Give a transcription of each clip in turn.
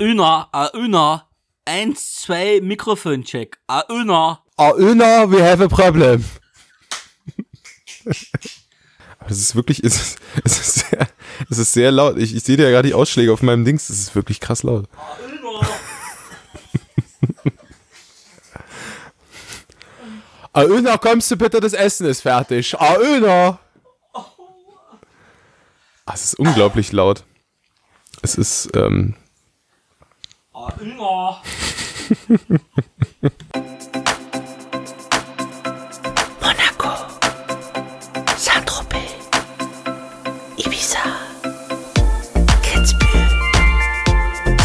Una, a Una. Eins, zwei, Mikrofoncheck. A Una. Ah, Una, we have a problem. Aber es ist wirklich, es ist, es ist sehr, es ist sehr laut. Ich, ich sehe ja gerade die Ausschläge auf meinem Dings. Es ist wirklich krass laut. A. Ah, Una, kommst du bitte, das Essen ist fertig. Ah. Ah, es ist unglaublich laut. Es ist, ähm, Monaco, Saint-Tropez, Ibiza, Kitzbühel,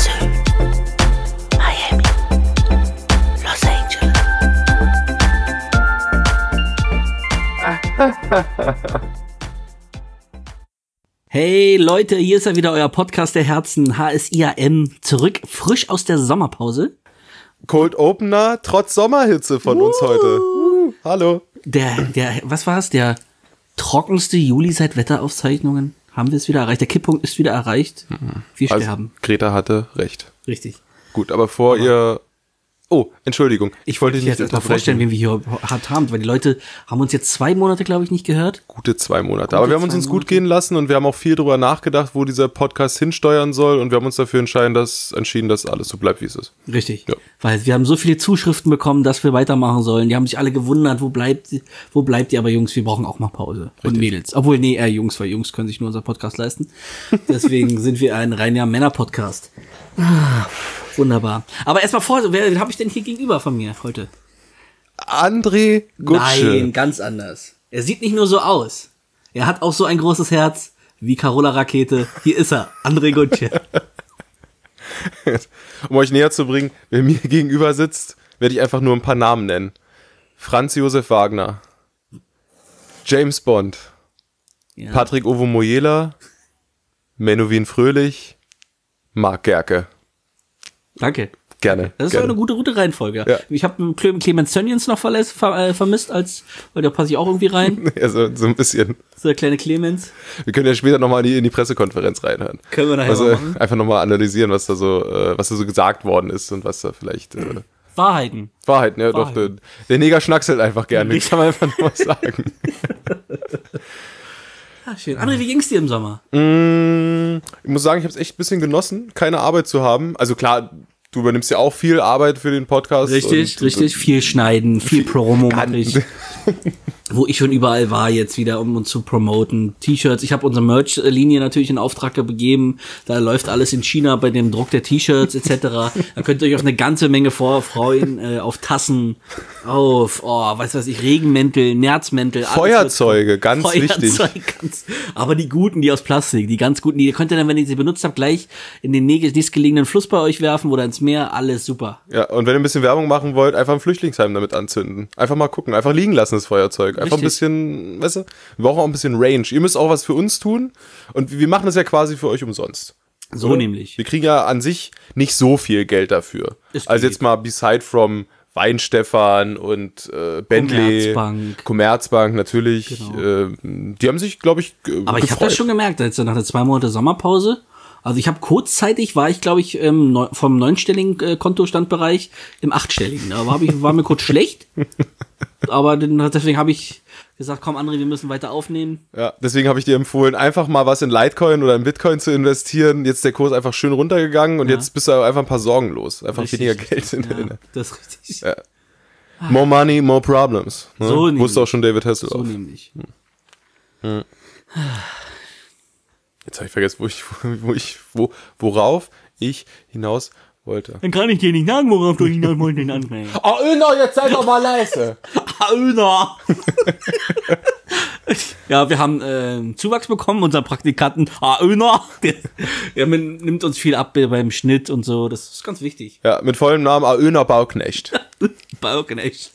Sylt, Miami, Los Angeles. Hey Leute, hier ist ja wieder euer Podcast der Herzen, HSIAM, zurück, frisch aus der Sommerpause. Cold Opener trotz Sommerhitze von uns heute. Uh, hallo. Der, der, was war es? Der trockenste Juli seit Wetteraufzeichnungen. Haben wir es wieder erreicht? Der Kipppunkt ist wieder erreicht. Wir Also, sterben. Greta hatte recht. Richtig. Gut, aber vor ihr. Oh, Entschuldigung. Ich wollte dir jetzt erstmal vorstellen, wen wir hier hart haben, weil die Leute haben uns jetzt zwei Monate, glaube ich, nicht gehört. Gute zwei Monate. aber wir haben uns uns gut gehen lassen und wir haben auch viel drüber nachgedacht, wo dieser Podcast hinsteuern soll und wir haben uns dafür entschieden, dass, entschieden, dass alles so bleibt, wie es ist. Richtig. Ja. Weil wir haben so viele Zuschriften bekommen, dass wir weitermachen sollen. Die haben sich alle gewundert, wo bleibt, wo bleibt ihr? Aber Jungs, wir brauchen auch mal Pause. Und Mädels. Obwohl, nee, eher Jungs, weil Jungs können sich nur unser Podcast leisten. Deswegen sind wir ein reiner Männer-Podcast. Ah, wunderbar. Aber erstmal vor, wer habe ich denn hier gegenüber von mir heute? André Gutsche. Nein, ganz anders. Er sieht nicht nur so aus. Er hat auch so ein großes Herz wie Carola Rakete. Hier ist er, André Gutsche. Um euch näher zu bringen, wer mir gegenüber sitzt, werde ich einfach nur ein paar Namen nennen. Franz Josef Wagner. James Bond. Ja. Patrick Ovo Moyela. Menowin Fröhlich. Marc Gerke. Danke. Gerne. Das ist gerne. eine gute, gute Reihenfolge. Ja. Ich habe Clemens Tönnies noch verlässt, ver, äh, vermisst, als, weil da passe ich auch irgendwie rein. Also so ein bisschen. So der kleine Clemens. Wir können ja später nochmal in die, in die Pressekonferenz reinhören. Können wir nachher Also mal machen. einfach nochmal analysieren, was da so, äh, was da so gesagt worden ist und was da vielleicht äh, Wahrheiten. Wahrheiten, ja doch. Wahrheiten. Der, der Neger schnackselt einfach gerne. Das kann man einfach nur sagen. Ah, schön. André, wie ging's dir im Sommer? Mm, ich muss sagen, ich habe es echt ein bisschen genossen, keine Arbeit zu haben. Also klar, du übernimmst ja auch viel Arbeit für den Podcast. Richtig, und, richtig. Viel schneiden, viel Promo mache ich. Wo ich schon überall war jetzt wieder, um uns zu promoten. T-Shirts. Ich habe unsere Merch-Linie natürlich in Auftrag gegeben. Da läuft alles in China bei dem Druck der T-Shirts etc. da könnt ihr euch auf eine ganze Menge vorfreuen. Äh, auf Tassen, auf, oh, was weiß ich, Regenmäntel, Nerzmäntel. Feuerzeuge, ganz wichtig. Feuerzeug, ganz, aber die guten, die aus Plastik, die ganz guten, die könnt ihr dann, wenn ihr sie benutzt habt, gleich in den nächst- nächstgelegenen Fluss bei euch werfen oder ins Meer, alles super. Ja, und wenn ihr ein bisschen Werbung machen wollt, einfach ein Flüchtlingsheim damit anzünden. Einfach mal gucken, einfach liegen lassen das Feuerzeug. Einfach ein Richtig. bisschen, weißt du, wir brauchen auch ein bisschen Range. Ihr müsst auch was für uns tun und wir machen das ja quasi für euch umsonst. So Oder? nämlich. Wir kriegen ja an sich nicht so viel Geld dafür. Also jetzt mal beside from Weinstefan und äh, Bentley, Commerzbank. Commerzbank natürlich. Genau. Äh, die haben sich, glaube ich, Aber ich habe das schon gemerkt, jetzt nach der zwei Monate Sommerpause. Also ich habe kurzzeitig war ich, glaube ich, ähm, vom neunstelligen äh, Kontostandbereich im achtstelligen. Da war, ich, war mir kurz schlecht. Aber deswegen habe ich gesagt, komm André, wir müssen weiter aufnehmen. Ja, deswegen habe ich dir empfohlen, einfach mal was in Litecoin oder in Bitcoin zu investieren. Jetzt ist der Kurs einfach schön runtergegangen und Ja. jetzt bist du einfach ein paar Sorgen los. Einfach Richtig, weniger richtig. Geld in Ja, der das ist richtig. Ja. More money, more problems. Ne? So. Wusste auch schon David Hasselhoff. So nämlich. Jetzt habe ich vergessen, wo ich, wo ich, wo, worauf ich hinaus wollte. Dann kann ich dir nicht sagen, worauf du hinaus wolltest, André. Oh, Öner, jetzt sei doch mal leise. Alter. ja, wir haben äh, Zuwachs bekommen, unser Praktikanten Aöner. Der, der nimmt uns viel ab beim Schnitt und so. Das ist ganz wichtig. Ja, mit vollem Namen Aöner Bauknecht. Bauknecht.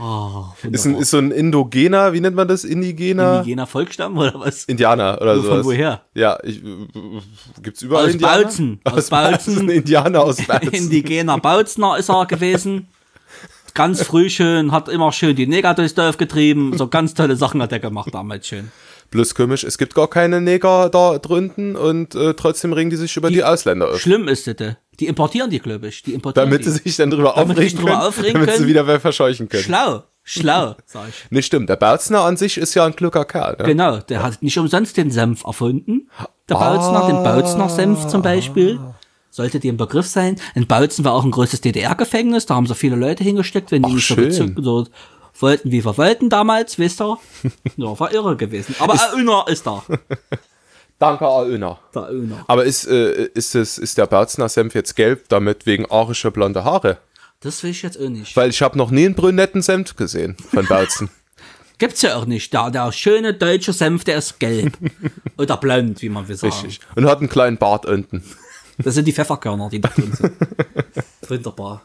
Oh, Ist, ein, ist so ein Indogener, wie nennt man das? Indigener? Indigener Volksstamm oder was? Indianer oder Von sowas. woher? Ja, ich, gibt's überall Aus Indianer? Bautzen. Aus Aus Bautzen. Bautzen. Indianer aus Bautzen. Indigener Bautzner ist er gewesen. Ganz früh schön, hat immer schön die Neger durchs Dorf getrieben. So ganz tolle Sachen hat er gemacht damals schön. Bloß komisch, es gibt gar keine Neger da drunten und äh, trotzdem regen die sich über die, Ausländer auf. Schlimm ist das. äh. Die importieren die, glaube ich. Die importieren Damit die. sie sich dann drüber Damit aufregen, drüber können, aufregen damit sie wieder wer verscheuchen können. Schlau. Schlau, sag ich. Nee, stimmt. Der Bautzner an sich ist ja ein kluger Kerl. Ne? Genau, der hat nicht umsonst den Senf erfunden. Der Bautzner, den Bautzner-Senf zum Beispiel. Sollte dir ein Begriff sein. In Bautzen war auch ein größtes DDR-Gefängnis, da haben so viele Leute hingesteckt, wenn die Ach, nicht so, so wollten, wie wir wollten damals, wisst ihr? Ja, war irre gewesen. Aber Öner ist da. Danke, Alöner. Der Öner. Aber ist, äh, ist, es, ist der Bautzner Senf jetzt gelb, damit wegen arischer blonde Haare? Das will ich jetzt auch nicht. Weil ich habe noch nie einen brünetten Senf gesehen von Bautzen. Gibt's ja auch nicht. Der, der schöne deutsche Senf, der ist gelb. Oder blond, wie man will sagen. Richtig. Und hat einen kleinen Bart unten. Das sind die Pfefferkörner, die da drin sind. Wunderbar.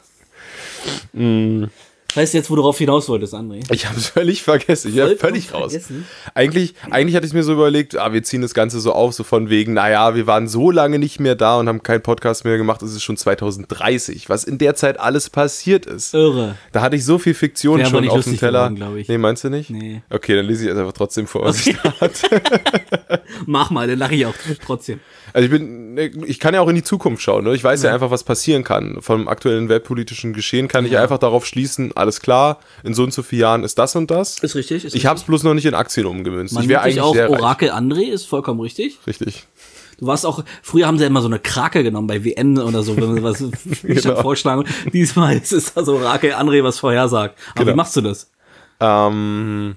Weißt du jetzt, wo du darauf hinaus wolltest, André? Ich habe es völlig vergessen. Ich habe völlig raus. vergessen. Eigentlich, eigentlich hatte ich mir so überlegt, ah, wir ziehen das Ganze so auf, so von wegen, naja, wir waren so lange nicht mehr da und haben keinen Podcast mehr gemacht, es ist schon 2030, was in der Zeit alles passiert ist. Irre. Da hatte ich so viel Fiktion Wäre schon auf dem Teller. geworden, ich. Nee, meinst du nicht? Nee. Okay, dann lese ich es einfach trotzdem vor, was ich da hatte. Mach mal, dann lache ich auch trotzdem. Also ich bin, ich kann ja auch in die Zukunft schauen. Ne? Ich weiß ja. einfach, was passieren kann. Vom aktuellen weltpolitischen Geschehen kann ich einfach darauf schließen, alles klar, in so und so vielen Jahren ist das und das. Ist richtig. Ist Ich habe es bloß noch nicht in Aktien umgemünzt. Man ich wäre eigentlich auch sehr reich. Orakel André, ist vollkommen richtig. Richtig. Du warst auch, früher haben sie ja immer so eine Krake genommen bei WN oder so, wenn man was ich Genau. vorschlagen. Diesmal ist es also Orakel André, was vorhersagt. Aber Genau. wie machst du das? Ähm,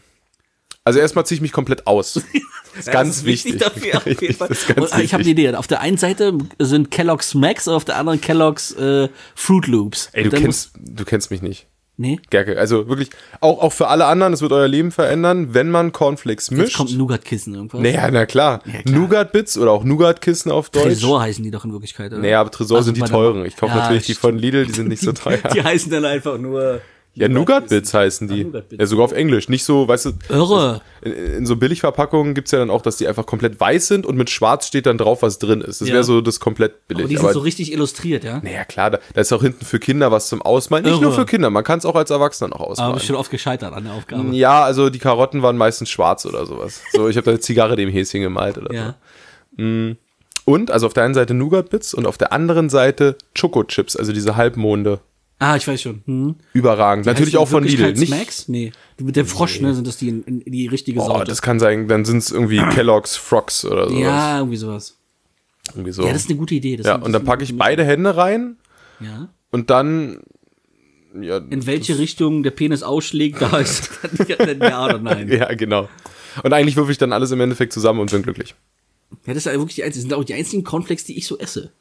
also erstmal ziehe ich mich komplett aus. Das ist ganz das ist wichtig. dafür auf jeden Fall. ganz Und, ich habe eine wichtig. Idee. Auf der einen Seite sind Kellogg's Max und auf der anderen Kellogg's äh, Fruit Loops. Ey, du kennst, du kennst mich nicht. Nee, Gerke, also wirklich, auch, auch für alle anderen, es wird euer Leben verändern, wenn man Cornflakes jetzt mischt. kommt ein Nougat-Kissen irgendwas. Naja, na klar. klar. Nougat-Bits oder auch Nougat-Kissen auf Deutsch. Tresor heißen die doch in Wirklichkeit, oder? Naja, aber Tresor Also sind die teuren. Ich kaufe Ja, natürlich die von Lidl, die sind nicht so teuer. Die heißen dann einfach nur. Ja, Nougat-Bits heißen die. Nougat-Bits. Ja, sogar auf Englisch. Nicht so, weißt du, Irre. in, in so Billigverpackungen gibt's ja dann auch, dass die einfach komplett weiß sind und mit schwarz steht dann drauf, was drin ist. Das Ja. wäre so das komplett billig. Aber die sind so richtig illustriert, ja? naja, klar, da, da ist auch hinten für Kinder was zum Ausmalen. Nicht Irre. nur für Kinder, man kann es auch als Erwachsener noch Aber ausmalen. bist schon oft gescheitert an der Aufgabe. ja, also die Karotten waren meistens schwarz oder sowas. So, ich habe da eine Zigarre dem Häschen gemalt oder Ja. so. Und, also auf der einen Seite Nougat-Bits und auf der anderen Seite Choco-Chips, also diese Halbmonde. Ah, ich weiß schon. Hm. Überragend. Natürlich Heißt auch die von Lidl. Nicht, Smacks? Nee. Mit dem Frosch, ne, sind das die, die richtige Oh, Sorte. das kann sein, dann sind es irgendwie Kellogg's Frogs oder sowas. ja, irgendwie sowas. Irgendwie so. Ja, das ist eine gute Idee. Das Ja, und dann packe ich beide Hände rein Ja. und dann. Ja, In welche Richtung der Penis ausschlägt, da ist dann ja oder nein. ja, genau. Und eigentlich würfe ich dann alles im Endeffekt zusammen und bin glücklich. Ja, das ist ja wirklich die einzigen, das sind auch die einzigen Cornflakes, die ich so esse.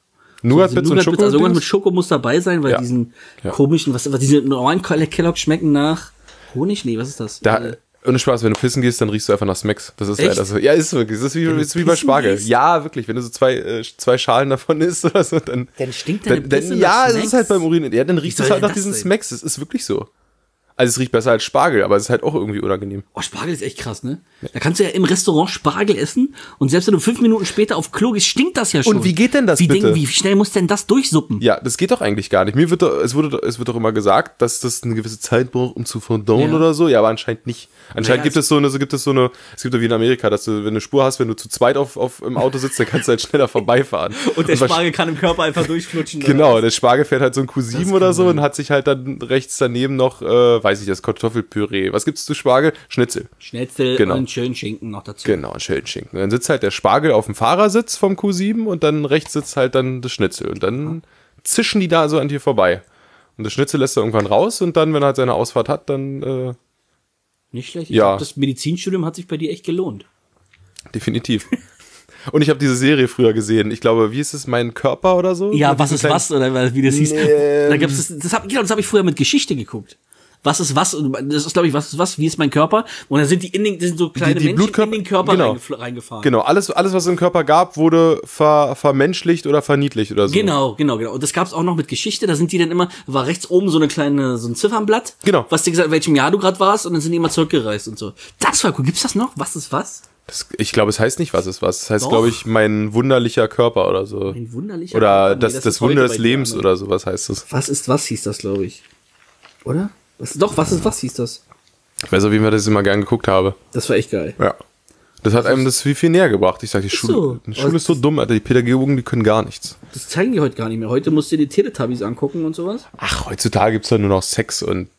Nougat-Bits Also und Nougat-Bits, also irgendwas mit Schoko. Schoko muss dabei sein, weil Ja. diesen Ja. komischen, was, was diese normalen Kellogg schmecken nach Honig? Nee, was ist das? Da, Äh, ohne Spaß, wenn du pissen gehst, dann riechst du einfach nach Smacks. Das ist Echt? leider so. Ja, ist wirklich. Das ist wie, du ist wie bei Spargel. gehst? Ja, wirklich. Wenn du so zwei, äh, zwei Schalen davon isst oder so, dann. Dann stinkt deine dann, dann, Ja, es ist halt beim Urin. Ja, dann riecht soll es halt nach das diesen sein? Smacks. Es ist wirklich so. Also es riecht besser als Spargel, aber es ist halt auch irgendwie unangenehm. Oh, Spargel ist echt krass, ne? Da kannst du ja im Restaurant Spargel essen und selbst wenn du fünf Minuten später auf Klo gehst, stinkt das ja schon. wie geht denn das wie bitte? Denken, wie schnell muss denn das durchsuppen? Ja, das geht doch eigentlich gar nicht. Mir wird doch, es wurde, es wird doch immer gesagt, dass das eine gewisse Zeit braucht, um zu verdauen Ja. oder so. Ja, aber anscheinend nicht. Anscheinend Naja, gibt es so eine, so gibt es so eine, es gibt doch wie in Amerika, dass du, wenn du eine Spur hast, wenn du zu zweit auf, auf im Auto sitzt, dann kannst du halt schneller vorbeifahren. Und der wahrsch- Spargel kann im Körper einfach durchflutschen. Genau, der Spargel fährt halt so ein Q7 Das oder so sein. und hat sich halt dann rechts daneben noch, äh, weiß ich das, Kartoffelpüree. Was gibt's zu Spargel? Schnitzel. Schnitzel Genau. und schön Schinken noch dazu. Genau, ein Schildschinken. Dann sitzt halt der Spargel auf dem Fahrersitz vom Q7 und dann rechts sitzt halt dann das Schnitzel. Und dann zischen die da so an dir vorbei. Und das Schnitzel lässt er irgendwann raus und dann, wenn er halt seine Ausfahrt hat, dann äh, Nicht schlecht. Ich Ja. glaub, das Medizinstudium hat sich bei dir echt gelohnt. definitiv. Und ich habe diese Serie früher gesehen. Ich glaube, wie ist es, mein Körper oder so? Ja, was ist was oder wie das hieß. Nee. Da gab's das, das hab, genau, das habe ich früher mit Geschichte geguckt. Was ist was? Das ist, glaube ich, was ist was? Wie ist mein Körper? Und dann sind die in den, das sind so kleine die Menschen Blutkörper- in den Körper genau. reingef- reingefahren. Genau, alles, alles, was es im Körper gab, wurde ver, vermenschlicht oder verniedlicht oder so. Genau, genau, genau. Und das gab's auch noch mit Geschichte. Da sind die dann immer, war rechts oben so eine kleine, so ein Ziffernblatt. Genau. Was dir gesagt, in welchem Jahr du gerade warst und dann sind die immer zurückgereist und so. Das war cool. Gibt's das noch? Was ist was? Das, ich glaube, es heißt nicht, was ist was. Es heißt, glaube ich, mein wunderlicher Körper oder so. Ein wunderlicher Oder Körper? Nee, das, das das, Wunder des Lebens oder sowas heißt es. Was ist was hieß das, glaube ich. Oder? Was, doch, was ist was hieß das? Ich weiß Fall, dass ich es immer gern geguckt habe. Das war echt geil. Ja. Das hat einem das viel, viel näher gebracht. Ich sag, die Schule, so. die Schule ist so dumm, Alter. Die Pädagogen, die können gar nichts. Das zeigen die heute gar nicht mehr. Heute musst du dir die Teletubbies angucken und sowas. Ach, heutzutage gibt's da nur noch Sex und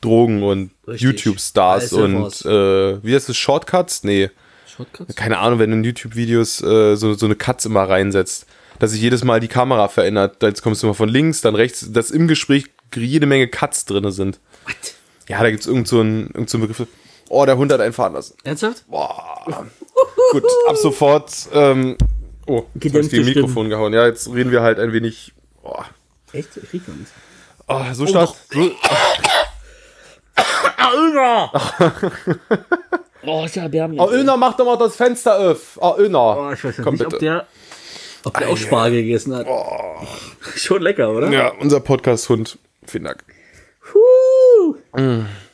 Drogen und. YouTube-Stars und äh, wie heißt das? Shortcuts? Nee. Shortcuts? Keine Ahnung, wenn du in YouTube-Videos äh, so, so eine Katz immer reinsetzt, dass sich jedes Mal die Kamera verändert. Jetzt kommst du mal von links, dann rechts, dass im Gespräch jede Menge Cuts drin sind. What? Ja, da gibt's irgend so einen, irgend so einen Begriff. Oh, der Hund hat einen fahren lassen. Ernsthaft? Boah. Gut, ab sofort. Ähm, oh, jetzt hab ich gegen. Mikrofon gehauen. Ja, jetzt reden wir halt ein wenig. Boah. Echt? Ich riech noch nichts. Oh, so stark. So, Oh, ist ja erbärmlich. oh, Öner, mach doch mal das Fenster auf. Oh, Öner. Oh, ich weiß Komm, nicht, bitte. ob der, ob der auch Spargel gegessen hat. Schon lecker, oder? Ja, unser Podcast-Hund. Vielen Dank. Puh.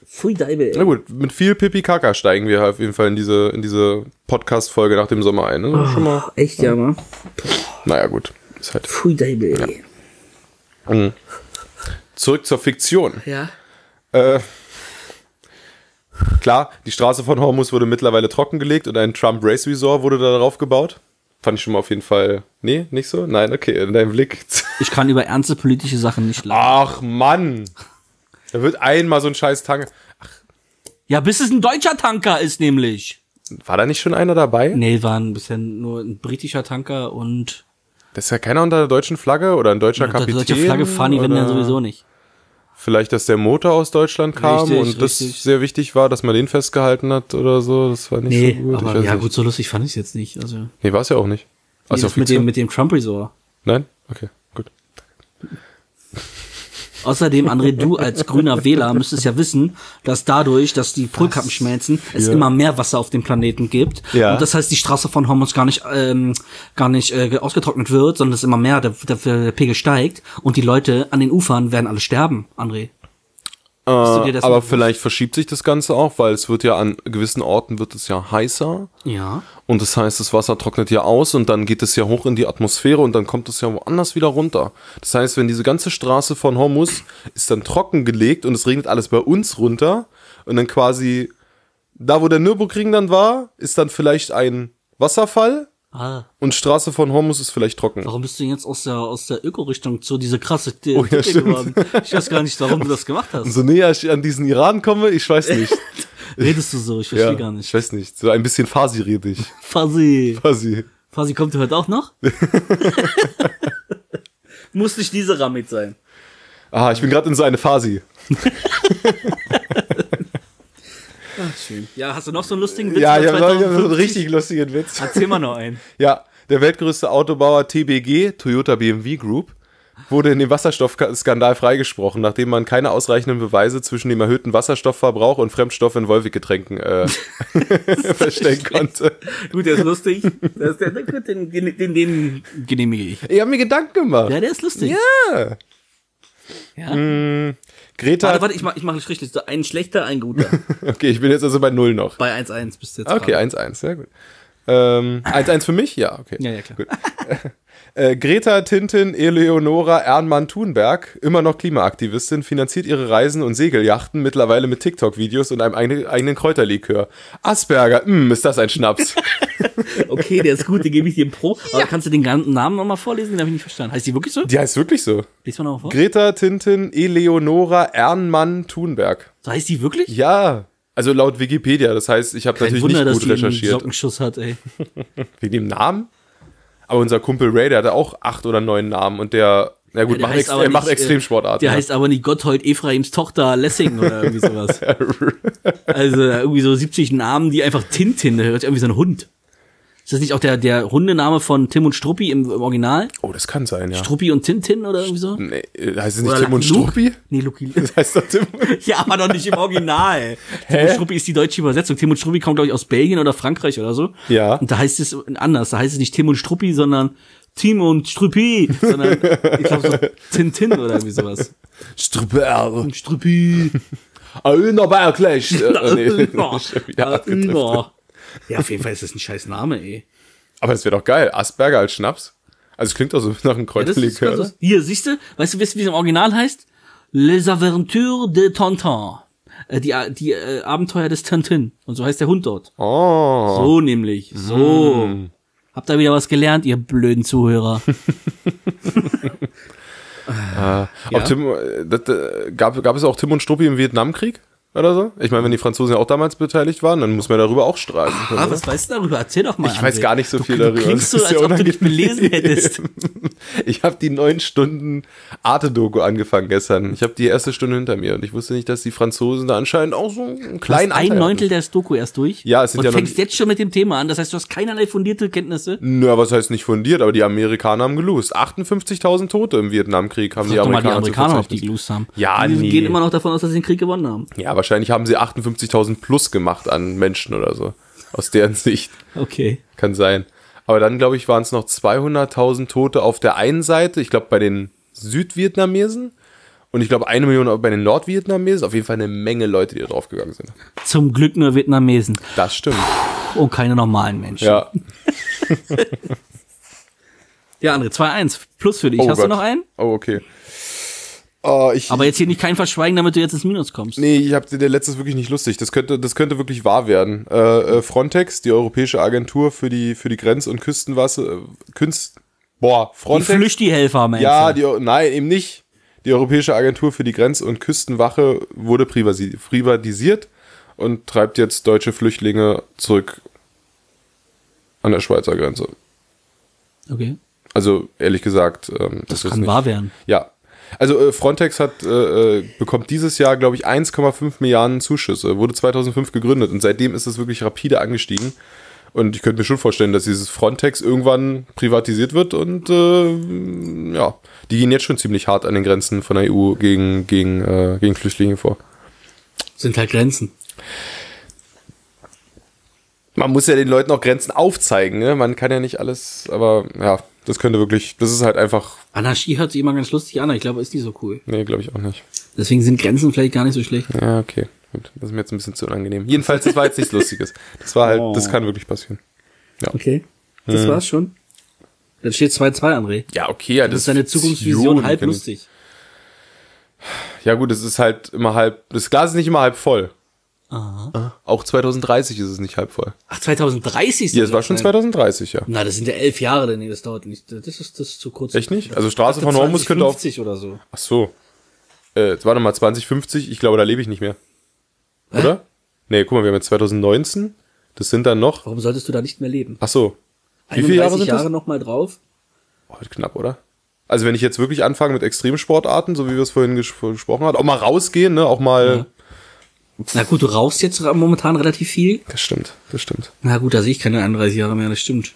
Pfui Deibel, Na gut, mit viel Pipi-Kaka steigen wir auf jeden Fall in diese, in diese Podcast-Folge nach dem Sommer ein. Ne? Schon mal. Echt, ja, ma? Naja, gut. Ist halt. Pfui Deibel, ey. Zurück zur Fiktion. Ja. Äh, klar, die Straße von Hormus wurde mittlerweile trockengelegt und ein Trump Race Resort wurde da drauf gebaut. Fand ich schon mal auf jeden Fall. Nee, nicht so? Nein, okay, in deinem Blick. Ich kann über ernste politische Sachen nicht lachen. Ach Mann! Da wird einmal so ein scheiß Tank. Ja, bis es ein deutscher Tanker ist, nämlich. War da nicht schon einer dabei? Nee, waren bisher nur ein britischer Tanker und Das ist ja keiner unter der deutschen Flagge oder ein deutscher unter Kapitän. deutscher Flagge fahren die, wenn ja sowieso nicht. Vielleicht, dass der Motor aus Deutschland kam Richtig, und das richtig. sehr wichtig war, dass man den festgehalten hat oder so. Das war nicht Nee, so gut. Aber ja nicht. gut, so lustig fand ich es jetzt nicht. Also, nee, war es ja auch nicht. Also mit dem, mit dem Trump Resort. Nein? Okay. Außerdem, André, du als grüner Wähler müsstest ja wissen, dass dadurch, dass die Polkappen schmelzen, es Ja. immer mehr Wasser auf dem Planeten gibt. Ja. Und das heißt, die Straße von Hormuz gar nicht, ähm, gar nicht äh, ausgetrocknet wird, sondern es immer mehr, der, der, der Pegel steigt und die Leute an den Ufern werden alle sterben, André. Äh, aber vielleicht verschiebt sich das Ganze auch, weil es wird ja an gewissen Orten wird es ja heißer. Ja. Und das heißt, das Wasser trocknet ja aus und dann geht es ja hoch in die Atmosphäre und dann kommt es ja woanders wieder runter. Das heißt, wenn diese ganze Straße von Hormus ist dann trockengelegt und es regnet alles bei uns runter und dann quasi da, wo der Nürburgring dann war, ist dann vielleicht ein Wasserfall Ah, und Straße von Hormus ist vielleicht trocken. warum bist du jetzt aus der, aus der Öko-Richtung zu dieser krasse die, Oh, ja, geworden? Ich weiß gar nicht, warum du das gemacht hast. So näher ich an diesen Iran komme, ich weiß nicht. Redest du so? Ich verstehe ja, gar Ich nicht. weiß nicht. So ein bisschen Fasi rede ich. Fasi. Fasi. Fasi kommt heute auch noch? Muss nicht diese Ramit sein. Ah, ich bin gerade in so eine Fasi. Ach, schön. Ja, hast du noch so einen lustigen Witz? Ja, für ich habe hab einen 2050? richtig lustigen Witz. Erzähl mal noch einen. Ja, der weltgrößte Autobauer TBG, Toyota BMW Group, wurde in dem Wasserstoffskandal freigesprochen, nachdem man keine ausreichenden Beweise zwischen dem erhöhten Wasserstoffverbrauch und Fremdstoff in Wolwig-Getränken äh, feststellen konnte. Gut, der ist lustig. Der ist der, den, den, den genehmige ich. Ich habe mir Gedanken gemacht. Ja, der ist lustig. Ja. Ja. Greta, Warte, warte, ich mach, ich mach es richtig. So ein schlechter, ein guter. okay, ich bin jetzt also bei Null noch. Bei 1-1 bist du jetzt. Okay, gerade. 1-1, sehr gut. Ähm, 1-1 für mich? Ja, okay. Ja, ja, klar. Gut. Äh, Greta Tintin Eleonora Ernmann-Thunberg, immer noch Klimaaktivistin, finanziert ihre Reisen und Segeljachten mittlerweile mit TikTok-Videos und einem eigenen, Kräuterlikör. Asperger, mh, ist das ein Schnaps. Okay, der ist gut, den gebe ich dir im Pro. Aber kannst du den ganzen Namen nochmal vorlesen? Den habe ich nicht verstanden. Heißt die wirklich so? Die heißt wirklich so. Lies mal nochmal vor. Greta Tintin Eleonora Ernmann-Thunberg. So heißt die wirklich? Ja, also laut Wikipedia, das heißt, ich habe natürlich Wunder, nicht dass gut einen recherchiert. Sockenschuss hat, ey. Wegen dem Namen? Aber unser Kumpel Ray, der hatte auch acht oder neun Namen und der, na gut, Der macht, ex er macht nicht, äh, Extremsportarten. Der ja. heißt aber nicht Gotthold Ephraims Tochter Lessing oder irgendwie sowas. Also irgendwie so 70 Namen, die einfach Tintin, der hört sich irgendwie so ein Hund. Ist das nicht auch der, der Hundename von Tim und Struppi im, im Original? oh, das kann sein, ja. Struppi und Tintin oder irgendwie so? Nee, äh, heißt es nicht Oder Tim und Luke? Struppi? Nee, Luki. Das heißt doch Tim. Ja, aber doch nicht im Original. Tim und Struppi ist die deutsche Übersetzung. Tim und Struppi kommt, glaube ich, aus Belgien oder Frankreich oder so. Ja. Und da heißt es anders. Da heißt es nicht Tim und Struppi, sondern Tim und Struppi. Sondern, ich glaube, so Tintin oder irgendwie sowas. Strupper. Struppi. Öner Berglecht. Äh, nee. Ja. Ja, auf jeden Fall ist das ein scheiß Name, ey. Aber das wäre doch geil. Asperger als Schnaps. Also es klingt doch so nach einem Ja, das ist Kräuterlikör. so- Hier, siehst du, weißt du, wie es im Original heißt? Les Aventures de Tonton. Äh, die die äh, Abenteuer des Tintin. Und so heißt der Hund dort. Oh. So nämlich. So. Habt ihr wieder was gelernt, ihr blöden Zuhörer? Ob Tim, äh, das, äh, gab, gab es auch Tim und Struppi im Vietnamkrieg? Oder so? Ich meine, wenn die Franzosen ja auch damals beteiligt waren, dann muss man darüber auch streiten. Ah, was weißt du darüber? Erzähl doch mal. Ich weiß André. gar nicht so du, viel du darüber. Klingst Das so, als ob du dich belesen hättest. Ich habe die neun Stunden Arte-Doku angefangen gestern. Ich habe die erste Stunde hinter mir und ich wusste nicht, dass die Franzosen da anscheinend auch so einen kleinen ein Anteil Neuntel hatten. der Doku erst durch. Ja, es sind und ja fängst jetzt schon mit dem Thema an. Das heißt, du hast keinerlei fundierte Kenntnisse. Na, was heißt nicht fundiert, aber die Amerikaner haben gelost. 58.000 Tote im Vietnamkrieg haben die mal die Amerikaner, Amerikaner, die verzeichnen. gelost haben. Ja, die nee. gehen immer noch davon aus, dass sie den Krieg gewonnen haben. Ja, wahrscheinlich haben sie 58.000 plus gemacht an Menschen oder so. Aus deren Sicht. Okay. Kann sein. Aber dann, glaube ich, waren es noch 200.000 Tote auf der einen Seite. Ich glaube, bei den Südvietnamesen. Und ich glaube, eine Million bei den Nordvietnamesen. Auf jeden Fall eine Menge Leute, die da draufgegangen sind. Zum Glück nur Vietnamesen. Das stimmt. Und keine normalen Menschen. Ja. Ja, André, 2-1. Plus für dich. Oh Hast Gott. du noch einen? Oh, okay. Oh, ich, Aber jetzt hier nicht kein Verschweigen, damit du jetzt ins Minus kommst. Nee, ich habe der letzte ist wirklich nicht lustig. Das könnte, das könnte wirklich wahr werden. Äh, äh, Frontex, die Europäische Agentur für die für die Grenz- und Küstenwasser, äh, Künst, boah, Die Frontex. Flüchtihelfer, meinst ja, du? die, nein, eben nicht. Die Europäische Agentur für die Grenz- und Küstenwache wurde privatisiert und treibt jetzt deutsche Flüchtlinge zurück an der Schweizer Grenze. Okay. Also ehrlich gesagt, ähm, Das ist kann nicht- wahr werden. ja. Also äh, Frontex hat äh, äh, bekommt dieses Jahr, glaube ich, 1,5 Milliarden Zuschüsse. Wurde 2005 gegründet und seitdem ist es wirklich rapide angestiegen. Und ich könnte mir schon vorstellen, dass dieses Frontex irgendwann privatisiert wird und äh, ja, die gehen jetzt schon ziemlich hart an den Grenzen von der EU gegen, gegen, äh, gegen Flüchtlinge vor. Sind halt Grenzen. Man muss ja den Leuten auch Grenzen aufzeigen, ne? Man kann ja nicht alles, aber ja, das könnte wirklich, das ist halt einfach, Anarchie hört sich immer ganz lustig an, aber ich glaube, ist nicht so cool. nee, glaube ich auch nicht. Deswegen sind Grenzen vielleicht gar nicht so schlecht. Ja, okay. Gut, das ist mir jetzt ein bisschen zu unangenehm. Jedenfalls, das war jetzt nichts Lustiges. Das war halt, Oh. das kann wirklich passieren. Okay. Das Hm. war's schon. Dann steht 2-2, André. Ja, okay, ja, Das ist deine Zukunftsvision halb lustig. Ja, gut, es ist halt immer halb, das Glas ist nicht immer halb voll. Ah. Auch 2030 ist es nicht halb voll. Ach, 2030 Ja, es war schon sein. 2030, ja. Na, das sind ja elf Jahre, nee, das dauert nicht. Das ist, das ist zu kurz. Echt nicht? Also Straße von Hormus könnte auch, 2050 oder so. ach so. Äh, jetzt warte mal, 2050, ich glaube, da lebe ich nicht mehr. Oder? Nee, guck mal, wir haben jetzt 2019. Das sind dann noch, Warum solltest du da nicht mehr leben? ach so. Wie viele Jahre 31 sind das? Jahre noch mal drauf? Oh, knapp, oder? Also wenn ich jetzt wirklich anfange mit Extremsportarten, so wie wir es vorhin ges gesprochen haben, auch mal rausgehen, ne, auch mal. Na gut, du rauchst jetzt momentan relativ viel. Das stimmt, das stimmt. Na gut, da sehe ich keine 31 Jahre mehr, das stimmt.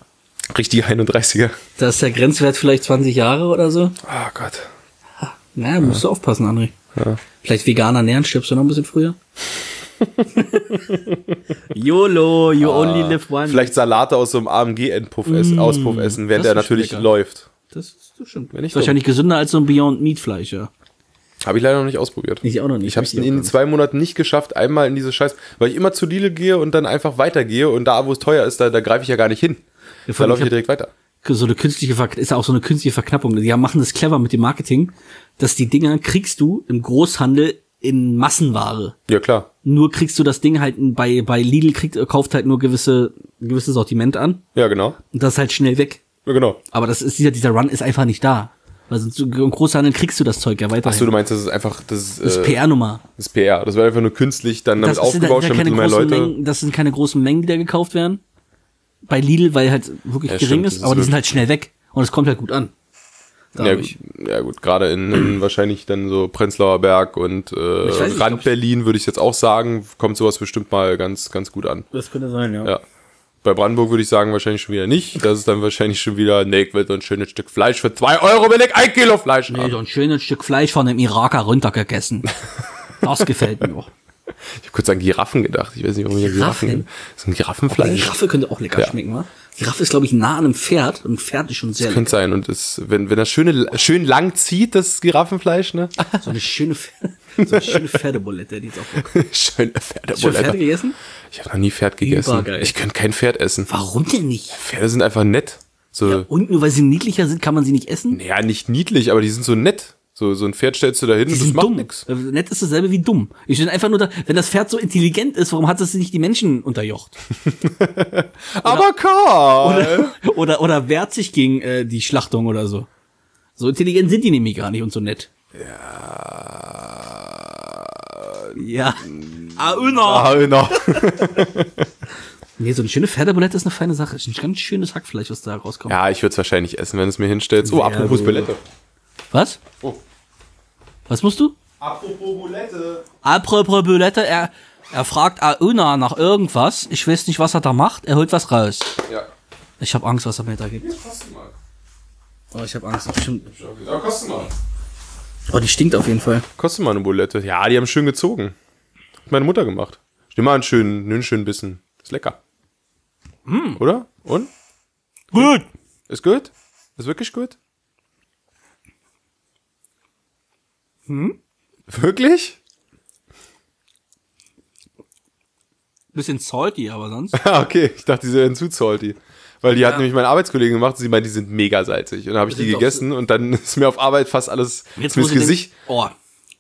Richtige 31er. Da ist der Grenzwert vielleicht 20 Jahre oder so. Oh Gott. Na, musst du aufpassen, André. Ja. Vielleicht vegan ernähren, stirbst du noch ein bisschen früher? YOLO, you only live one. Ah, Vielleicht Salate aus so einem AMG-Endpuff essen, Auspuff essen, während das der natürlich lecker. läuft. Das ist das stimmt. Wenn ich wahrscheinlich gesünder als so ein Beyond Meat Fleisch, ja. Habe ich leider noch nicht ausprobiert. Ich auch noch nicht. Ich habe es in nicht. zwei Monaten nicht geschafft, einmal in diese Scheiß, weil ich immer zu Lidl gehe und dann einfach weitergehe und da, wo es teuer ist, da, da greife ich ja gar nicht hin. Ja, Da laufe ich ja direkt weiter. so eine künstliche Ver ist ja auch so eine künstliche Verknappung. Die machen das clever mit dem Marketing, dass die Dinger kriegst du im Großhandel in Massenware. Ja, klar. Nur kriegst du das Ding halt bei bei Lidl kriegt kauft halt nur gewisse ein gewisses Sortiment an Ja, genau. und das ist halt schnell weg. Ja, genau. Aber das ist dieser dieser Run ist einfach nicht da. Also zu- im Großhandel kriegst du das Zeug ja weiterhin. Achso, du meinst, das ist einfach, das ist, das ist äh, PR-Nummer. das ist PR. Das wird einfach nur künstlich dann damit Das, ist, aufgebaut, das, sind damit keine mehr großen Leute. Mengen, das sind keine großen Mengen, die da gekauft werden. Bei Lidl, weil halt wirklich Ja, gering stimmt, ist, ist aber die sind halt schnell weg. Und es kommt halt gut an. Ja, ja gut, gerade in, in wahrscheinlich dann so Prenzlauer Berg und äh, Rand Berlin würde ich jetzt auch sagen, kommt sowas bestimmt mal ganz, ganz gut an. Das könnte sein, ja. Ja. Bei Brandenburg würde ich sagen, wahrscheinlich schon wieder nicht. Das ist dann wahrscheinlich schon wieder, nee, ich will so ein schönes Stück Fleisch für zwei Euro, will ich ein Kilo Fleisch Nee, haben. so ein schönes Stück Fleisch von einem Iraker runtergegessen. Das gefällt mir auch. Ich habe kurz an Giraffen gedacht. Ich weiß nicht, warum ich an Giraffen Giraffen? So ein Giraffenfleisch? Giraffe könnte auch lecker Ja. schmecken, wa? Giraffe ist, glaube ich, nah an einem Pferd. Und ein Pferd ist schon sehr Könnte sein. Und es, wenn, wenn das schöne, schön lang zieht, das Giraffenfleisch, ne? lecker. So eine schöne, Pferde- so eine schöne Pferdebulette, die ist auch gut. Schöne Hast du Pferdebulette. gegessen? Ich habe noch nie Pferd gegessen. Übergeil. Ich könnte kein Pferd essen. Warum denn nicht? Pferde sind einfach nett. So, Und nur weil sie niedlicher sind, kann man sie nicht essen? naja, nicht niedlich, aber die sind so nett. So, so ein Pferd stellst du da hin und das macht dumm. nix. Äh, Nett ist dasselbe wie dumm. Ich bin einfach nur da, wenn das Pferd so intelligent ist, warum hat es nicht die Menschen unterjocht? Aber Karl! Oder, oder, oder wehrt sich gegen äh, die Schlachtung oder so. So intelligent sind die nämlich gar nicht und so nett. Ja. Ah, Öner. Ah, genau. Nee, so eine schöne Pferdebulette ist eine feine Sache. Ist ein ganz schönes Hackfleisch, was da rauskommt. Ja, ich würde es wahrscheinlich essen, wenn du es mir hinstellst. Oh, apropos gut. Bulette. Was? Oh. Was musst du? Apropos Bulette. Apropos Bulette, er, er fragt Auna nach irgendwas. Ich weiß nicht, was er da macht. Er holt was raus. Ja. Ich habe Angst, was er mir da gibt. Kosten mal. Oh, ich habe Angst. Bestimmt. Ja, kosten mal. Oh, die stinkt auf jeden Fall. Kostet mal eine Bulette. Ja, die haben schön gezogen. Hat meine Mutter gemacht. Nimm mal einen schönen, einen schönen Bissen. Ist lecker. Oder? Und? Gut. Ist gut? Ist wirklich gut? Hm? Wirklich? Bisschen salty, aber sonst. Ah, okay. Ich dachte, die wären zu salty. Weil die hat nämlich meine Arbeitskollegin gemacht und sie meint, die sind mega salzig. Und dann habe ich die gegessen und dann ist mir auf Arbeit fast alles Jetzt ich Gesicht. denken, oh,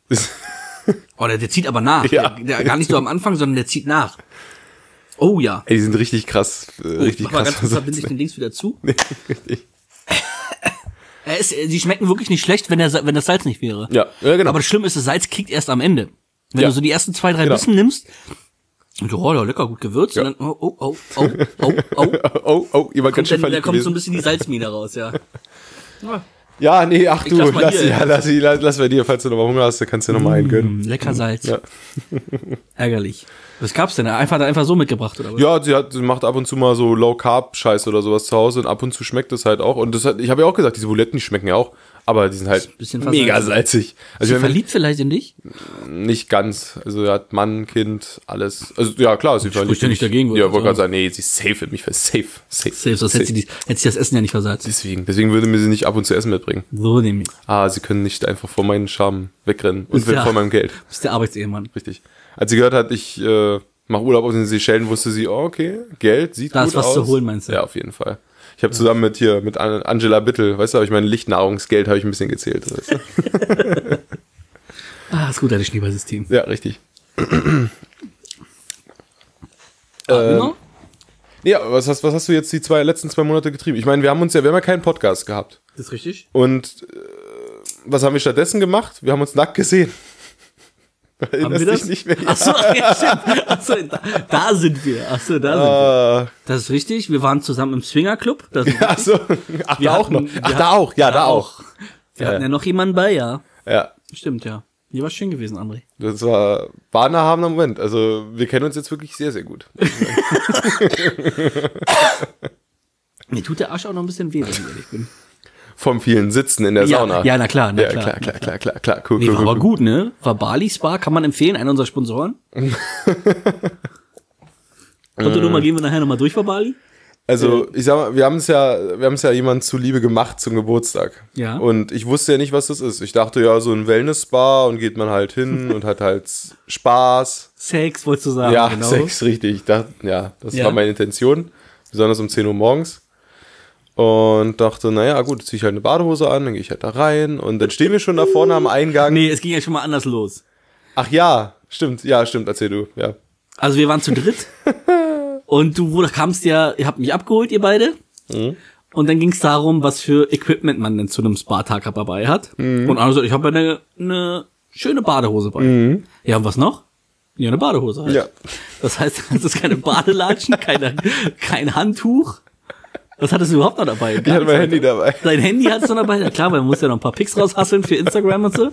oh der, der zieht aber nach. Ja. Der, der, gar nicht so am Anfang, sondern der zieht nach. Oh ja. Ey, die sind richtig krass, äh, richtig Mach mal krass ganz kurz, verbinde ich den Links wieder zu. Nee, richtig. Er ist, die schmecken wirklich nicht schlecht, wenn, der, wenn das Salz nicht wäre. Ja, ja, genau. Aber das Schlimme ist, das Salz kickt erst am Ende. Wenn Ja. du so die ersten zwei, drei Genau. Bissen nimmst, ja, oh, ja, lecker, gut gewürzt. Ja. Und dann, oh, oh, oh, oh, oh, oh. oh, oh, oh ganz schön dann, Da kommt so ein bisschen die Salzmine raus, ja. ja. Nee, ach du, lass, lass, ja, lass, lass, lass bei dir, falls du nochmal Hunger hast, kannst du dir nochmal einen mm, gönnen. Lecker Salz. Ja. Ärgerlich. Was gab's denn? Einfach, einfach so mitgebracht, oder was? Ja, sie, hat, sie macht ab und zu mal so Low-Carb-Scheiß oder sowas zu Hause und ab und zu schmeckt es halt auch. Und das hat, ich habe ja auch gesagt, diese Buletten, die schmecken ja auch, aber die sind halt mega salzig. Also sie verliebt vielleicht in dich? nicht ganz. Also er hat Mann, Kind, alles. Also ja, klar, sie verliebt. ja nicht dagegen, Ja, ich wollte gerade sagen. nee, sie ist safe in mich, safe, safe. Safe, sonst hätte sie, die, hätte sie das Essen ja nicht versalzt. Deswegen, deswegen würde mir sie nicht ab und zu Essen mitbringen. So nämlich. Ah, sie können nicht einfach vor meinen Charme wegrennen und vor meinem Geld. Du bist der Arbeitsehemann. Richtig. Als sie gehört hat, ich äh, mache Urlaub auf den Seychellen, wusste sie, oh, okay, Geld sieht Da gut ist was aus. zu holen, meinst du? Ja, auf jeden Fall. Ich habe zusammen mit hier, mit An- Angela Bittel, weißt du, habe ich mein Lichtnahrungsgeld habe ich ein bisschen gezählt. Weißt du? Ah, ist gut, dein Schneeballsystem. Ja, richtig. Ah, Ähm? Ja, was hast, was hast du jetzt die zwei letzten zwei Monate getrieben? Ich meine, wir haben uns ja, wir haben ja keinen Podcast gehabt. Das ist richtig. Und äh, was haben wir stattdessen gemacht? Wir haben uns nackt gesehen. Haben wir das? nicht mehr? Ja, stimmt. Ach so, da, da sind wir. Ach so, da sind wir. Ah, Das ist richtig. Wir waren zusammen im Swingerclub. Das ist ach Wir da auch noch. Ach, da auch, ja, da auch. Wir Ja. hatten ja noch jemanden bei, ja. Ja, Stimmt, ja. Die war schön gewesen, André. das war, war ein erhabener Moment. Also, wir kennen uns jetzt wirklich sehr, sehr gut. Mir tut der Arsch auch noch ein bisschen weh, wenn ich ehrlich bin. Vom vielen Sitzen in der Ja, Sauna. ja, na klar, na ja, klar, klar, na klar, klar, klar, klar, cool, Nee, cool, war cool, aber gut, ne? War Bali Spa, kann man empfehlen, einer unserer Sponsoren. Konto Nummer gehen wir nachher nochmal durch vor Bali. Also, ich sag mal, wir haben es ja, wir haben es ja jemand zuliebe gemacht zum Geburtstag. Ja. Und ich wusste ja nicht, was das ist. Ich dachte ja, so ein Wellness-Spa und geht man halt hin und hat halt Spaß. Sex, wolltest du sagen, ja, genau. Sex, richtig. Ich dachte, ja, das Ja. war meine Intention. Besonders um 10 Uhr morgens. Und dachte, naja, gut, zieh ich halt eine Badehose an, dann gehe ich halt da rein. Und dann stehen wir schon da vorne am Eingang. Nee, es ging ja schon mal anders los. Ach ja, stimmt, ja, stimmt, erzähl du, ja. Also wir waren zu dritt und du kamst ja, ihr habt mich abgeholt, ihr beide. Mhm. Und dann ging es darum, was für Equipment man denn zu einem Spa-Tag dabei hat. Mhm. Und sagt, ich habe ja eine, eine schöne Badehose bei. Ja, und was noch? Ja, eine Badehose halt. Ja. Das heißt, das ist keine Badelatschen, keine, kein Handtuch. Was hattest du überhaupt noch dabei? Ich hatte mein Handy dabei. Dein Handy hattest du dabei? Ja klar, weil man muss ja noch ein paar Pics raushasseln für Instagram und so.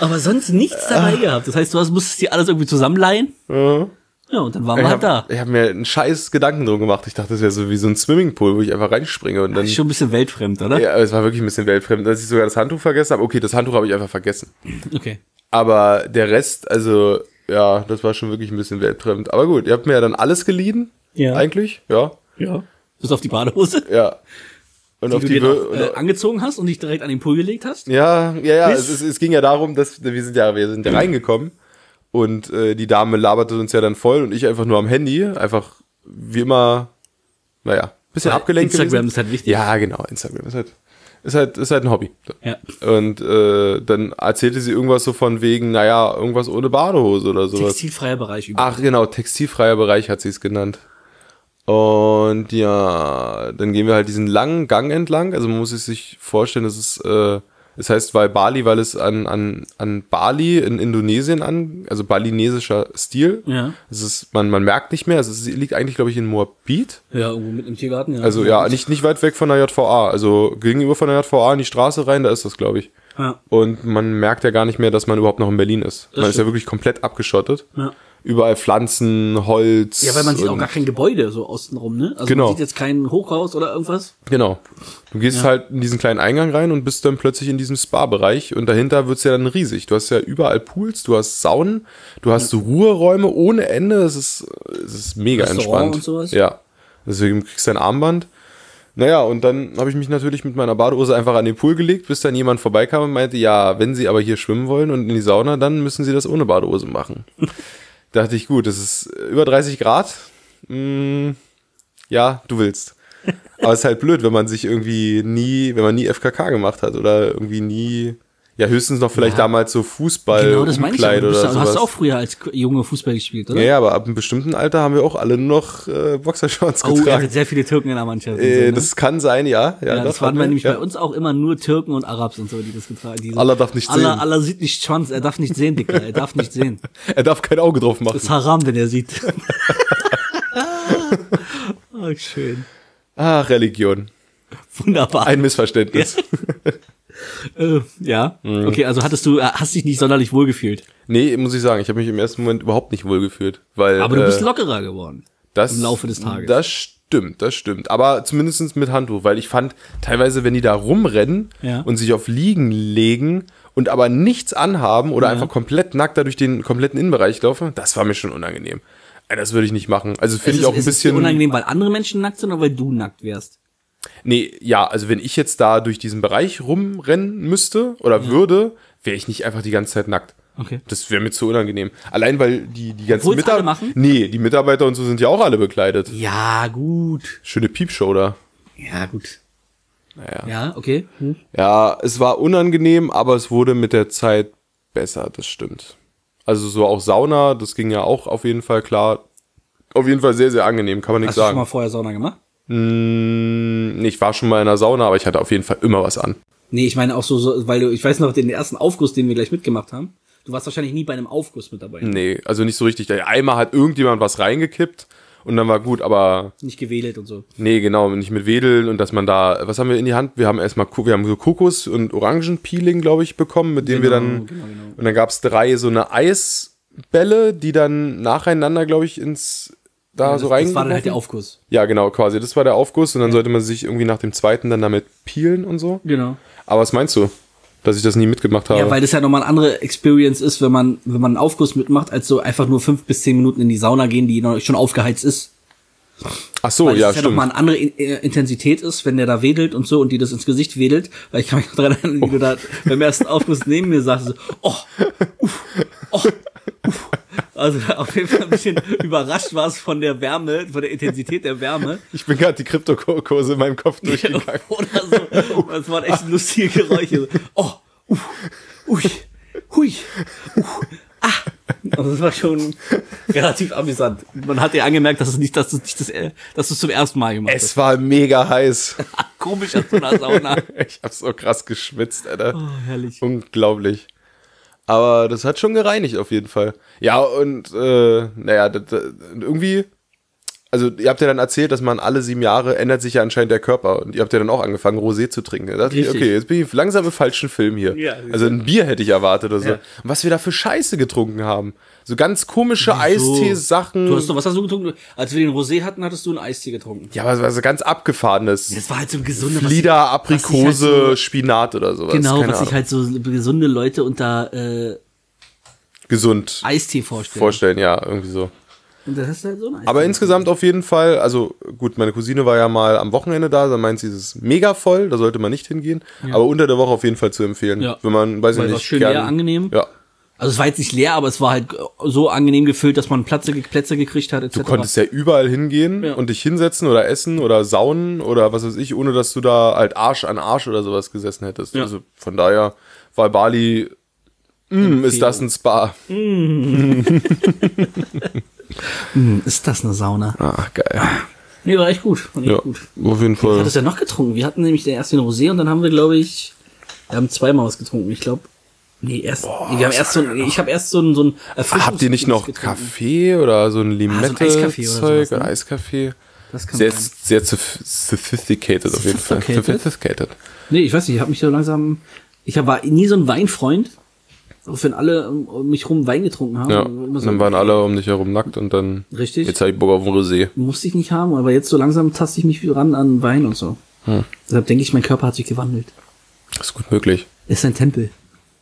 Aber sonst nichts dabei gehabt. Das heißt, du hast, musstest dir alles irgendwie zusammenleihen. Ja, und dann waren wir Ich halt da. habe hab mir einen scheiß Gedanken drum gemacht. Ich dachte, das wäre so wie so ein Swimmingpool, wo ich einfach reinspringe und dann. Ist schon ein bisschen weltfremd, oder? Ja, es war wirklich ein bisschen weltfremd, dass ich sogar das Handtuch vergessen habe. Okay, das Handtuch habe ich einfach vergessen. Okay. Aber der Rest, also, ja, das war schon wirklich ein bisschen weltfremd. Aber gut, ihr habt mir ja dann alles geliehen. Ja. Eigentlich, ja. Ja. Bis auf die Badehose, Ja. Und die auf du die, dir noch, äh, angezogen hast und dich direkt an den Pool gelegt hast. Ja, ja, ja. Es, es, es ging ja darum, dass wir sind ja, wir sind ja reingekommen und äh, die Dame laberte uns ja dann voll und ich einfach nur am Handy, einfach wie immer, naja, bisschen Weil abgelenkt. Instagram gewesen. ist halt wichtig. Ja, genau, Instagram ist halt Ist halt, ist halt ein Hobby. Ja. Und äh, dann erzählte sie irgendwas so von wegen, naja, irgendwas ohne Badehose oder sowas. Textilfreier Bereich überall. Ach genau, textilfreier Bereich hat sie es genannt. Und ja, dann gehen wir halt diesen langen Gang entlang. Also man muss es sich vorstellen, das ist, äh, es heißt weil Bali, weil es an, an, an Bali in Indonesien an, also balinesischer Stil. Ja. Es ist, man, man merkt nicht mehr, es ist, liegt eigentlich, glaube ich, in Moabit. Ja, irgendwo mit im Tiergarten. Ja. Also ja, nicht, nicht weit weg von der JVA. Also gegenüber von der JVA in die Straße rein, da ist das, glaube ich. Ja. Und man merkt ja gar nicht mehr, dass man überhaupt noch in Berlin ist. man ist ja stimmt. wirklich komplett abgeschottet. Ja. Überall Pflanzen, Holz. Ja, weil man sieht auch gar kein Gebäude so außenrum, ne? Also Genau. man sieht jetzt kein Hochhaus oder irgendwas. Genau. Du gehst Ja. halt in diesen kleinen Eingang rein und bist dann plötzlich in diesem Spa-Bereich und dahinter wird's ja dann riesig. Du hast ja überall Pools, du hast Saunen, du hast so Ruheräume ohne Ende. Es ist, es ist mega Restaurant entspannt. und sowas? Ja. Deswegen kriegst du ein Armband. Naja, und dann habe ich mich natürlich mit meiner Badehose einfach an den Pool gelegt, bis dann jemand vorbeikam und meinte, ja, wenn Sie aber hier schwimmen wollen und in die Sauna, dann müssen Sie das ohne Badehose machen. Dachte ich, gut, das ist über 30 Grad. Mm, ja, du willst. Aber es ist halt blöd, wenn man sich irgendwie nie, wenn man nie FKK gemacht hat oder irgendwie nie, ja, höchstens noch vielleicht Ja. damals so Fußball, genau, das meine ich. ja. Umkleid Du bist, oder ja- hast sowas. du auch früher als Junge Fußball gespielt, oder? ja, ja, aber ab einem bestimmten Alter haben wir auch alle nur noch äh, Boxershorts Oh, getragen. hattet sehr viele Türken in der Mannschaft. äh, so, ne? Das kann sein, ja. Ja, ja, das waren wir, nämlich ja. bei uns auch immer nur Türken und Arabs und so, die das getragen haben. Allah darf nicht Allah, sehen. Allah sieht nicht Schwanz, er darf nicht sehen, Dicker, er darf nicht sehen. Er darf kein Auge drauf machen. Das ist haram, wenn er sieht. oh, schön. Ah, Religion. Wunderbar. Ein Missverständnis. Äh, ja. Mhm. Okay, also hattest du, äh, hast dich nicht sonderlich wohlgefühlt. Nee, muss ich sagen, ich habe mich im ersten Moment überhaupt nicht wohl gefühlt. Weil, Aber du bist äh, lockerer geworden. das, im Laufe des Tages. Das stimmt, das stimmt. Aber zumindest mit Handtuch, weil ich fand, teilweise, wenn die da rumrennen Ja. und sich auf Liegen legen und aber nichts anhaben oder Ja. einfach komplett nackt da durch den kompletten Innenbereich laufen, das war mir schon unangenehm. Das würde ich nicht machen. Also finde Es ich auch ein es ist bisschen. unangenehm, weil andere Menschen nackt sind oder weil du nackt wärst. Nee, ja, also wenn ich jetzt da durch diesen Bereich rumrennen müsste oder würde, wäre ich nicht einfach die ganze Zeit nackt. Okay. Das wäre mir zu unangenehm. Allein weil die, die ganzen Mitarbeiter. machen? Nee, die Mitarbeiter und so sind ja auch alle bekleidet. Ja, gut. Schöne Piepshow da. Ja, gut. Naja. Ja, okay. Hm. Ja, es war unangenehm, aber es wurde mit der Zeit besser, das stimmt. Also so auch Sauna, das ging ja auch auf jeden Fall klar. Auf jeden Fall sehr, sehr angenehm, kann man nicht Hast du schon sagen. mal vorher Sauna gemacht? Nee, ich war schon mal in der Sauna, aber ich hatte auf jeden Fall immer was an. Nee, ich meine auch so, so, weil du, ich weiß noch, den ersten Aufguss, den wir gleich mitgemacht haben. Du warst wahrscheinlich nie bei einem Aufguss mit dabei. Nee, also nicht so richtig. Einmal hat irgendjemand was reingekippt und dann war gut, aber Nicht gewedelt und so. nee, genau, nicht mit Wedeln und dass man da, was haben wir in die Hand? Wir haben erstmal, wir haben so Kokos- und Orangenpeeling, glaube ich, bekommen, mit denen wir Genau, dann, genau, genau. und dann gab's drei so eine Eisbälle, die dann nacheinander, glaube ich, ins, da Ja, so das, rein. das war dann halt der Aufguss. Ja, genau, quasi. Das war der Aufguss und dann sollte man sich irgendwie nach dem zweiten dann damit peelen und so. Genau. Aber was meinst du? Dass ich das nie mitgemacht habe? Ja, weil das ja nochmal eine andere Experience ist, wenn man, wenn man einen Aufguss mitmacht, als so einfach nur fünf bis zehn Minuten in die Sauna gehen, die noch schon aufgeheizt ist. Ach so, Weil ja, das ja stimmt. nochmal eine andere äh, Intensität ist, wenn der da wedelt und so und die das ins Gesicht wedelt. Weil ich kann mich noch daran erinnern, wie du da beim ersten Aufguss neben mir sagst, so, oh, uff, oh. Also auf jeden Fall ein bisschen überrascht warst von der Wärme, von der Intensität der Wärme. Ich bin gerade die Kryptokurse in meinem Kopf durchgegangen. Oder so. Das waren echt lustige Geräusche. Oh, uff, ui, hui, uh, ah. Also das war schon relativ amüsant. Man hat ja angemerkt, dass es nicht, dass du nicht das, äh, dass du es zum ersten Mal gemacht Es war mega heiß. hast. Komisch aus so einer Sauna. Ich hab so krass geschwitzt, Alter. Oh, herrlich. Unglaublich. Aber das hat schon gereinigt auf jeden Fall. Ja, und äh, naja, das, das, irgendwie, also ihr habt ja dann erzählt, dass man alle sieben Jahre ändert sich ja anscheinend der Körper. Und ihr habt ja dann auch angefangen, Rosé zu trinken. Da dachte ich, okay, jetzt bin ich langsam im falschen Film hier. Ja, also ein Bier hätte ich erwartet oder so. Ja. Und was wir da für Scheiße getrunken haben. So ganz komische? Eistee-Sachen. Du hast doch, was hast du getrunken? Als wir den Rosé hatten, hattest du einen Eistee getrunken. ja, aber so ganz abgefahrenes. Das war halt so ein gesunder, was- Flieder, sich halt Aprikose, so- Spinat oder sowas. Genau, Keine was sich Ahnung. halt so gesunde Leute unter äh, gesund Eistee vorstellen. vorstellen, ja, irgendwie so. Und das ist halt so ein Eistee. Aber insgesamt auf jeden Fall, also gut, meine Cousine war ja mal am Wochenende da, da meint sie, es ist mega voll, da sollte man nicht hingehen. Aber unter der Woche auf jeden Fall zu empfehlen. Ja. Wenn man, weiß Weil ich war nicht, schön leer, angenehm. Ja. Also es war jetzt nicht leer, aber es war halt so angenehm gefüllt, dass man Plätze, Plätze gekriegt hat, etc. Du konntest ja überall hingehen Ja. und dich hinsetzen oder essen oder saunen oder was weiß ich, ohne dass du da halt Arsch an Arsch oder sowas gesessen hättest. Ja. Also von daher war Bali, mm, ist das ein Spa. Hm, ist das eine Sauna? Ah, geil. Nee, war echt gut. War echt Ja, gut. auf jeden Fall. hat es ja noch getrunken? Wir hatten nämlich den ersten Rosé und dann haben wir, glaube ich, wir haben zweimal was getrunken. Ich glaube, nee, erst, nee, wir haben erst so ein, ich habe erst so ein, so ein Habt ihr nicht noch getrunken. Kaffee oder so ein Eiskaffee oder Limette-Zeug sowas, ne? oder Eiskaffee? Das kann Sehr, sein. sehr soph- sophisticated auf jeden Fall. Sophisticated? Nee, ich weiß nicht, ich habe mich so langsam, ich war nie so ein Weinfreund. Auch wenn alle um mich rum Wein getrunken haben. Ja, so, dann waren alle um dich herum nackt und dann Richtig. jetzt hab ich Bock auf ein Rosé. Musste ich nicht haben, aber jetzt so langsam taste ich mich wieder ran an Wein und so. Hm. Deshalb denke ich, mein Körper hat sich gewandelt. Ist gut möglich. Ist ein Tempel.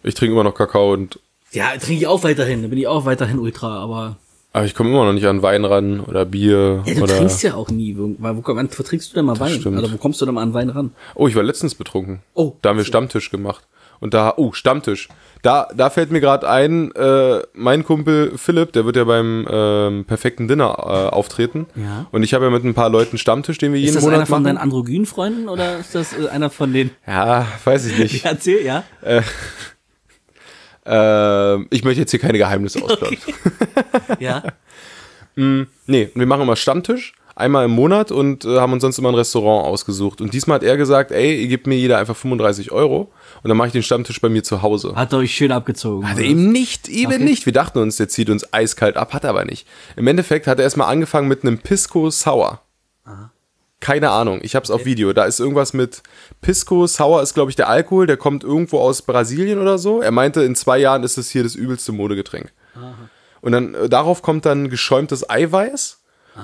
Ich trinke immer noch Kakao und Ja, trinke ich auch weiterhin. Da bin ich auch weiterhin Ultra, aber. aber ich komme immer noch nicht an Wein ran oder Bier Ja, du oder trinkst ja auch nie. Wo, weil wo, wann vertrinkst du denn mal Wein? stimmt. Oder wo kommst du denn mal an Wein ran? Oh, ich war letztens betrunken. Oh. Da haben wir Stammtisch gemacht. Und da, oh, Stammtisch. Da, da fällt mir gerade ein, äh, mein Kumpel Philipp, der wird ja beim ähm, perfekten Dinner äh, auftreten. Ja. Und ich habe ja mit ein paar Leuten Stammtisch, den wir Ist jeden das einer Monat von machen. deinen androgynen Freunden oder ist das äh, einer von den. ja, weiß ich nicht. Erzähl, ja? Ähm, ich möchte jetzt hier keine Geheimnisse ausplaudern. Ja. Nee, wir machen immer Stammtisch, einmal im Monat und äh, haben uns sonst immer ein Restaurant ausgesucht. Und diesmal hat er gesagt, ey, ihr gebt mir jeder einfach 35 Euro und dann mache ich den Stammtisch bei mir zu Hause. Hat euch schön abgezogen. Hat er eben nicht, eben Okay. nicht. Wir dachten uns, der zieht uns eiskalt ab, hat er aber nicht. Im Endeffekt hat er erstmal angefangen mit einem Pisco Sour. Keine Ahnung, ich hab's auf Video. Da ist irgendwas mit Pisco Sour ist, glaube ich, der Alkohol, der kommt irgendwo aus Brasilien oder so. Er meinte, in zwei Jahren ist es hier das übelste Modegetränk. Und dann äh, darauf kommt dann geschäumtes Eiweiß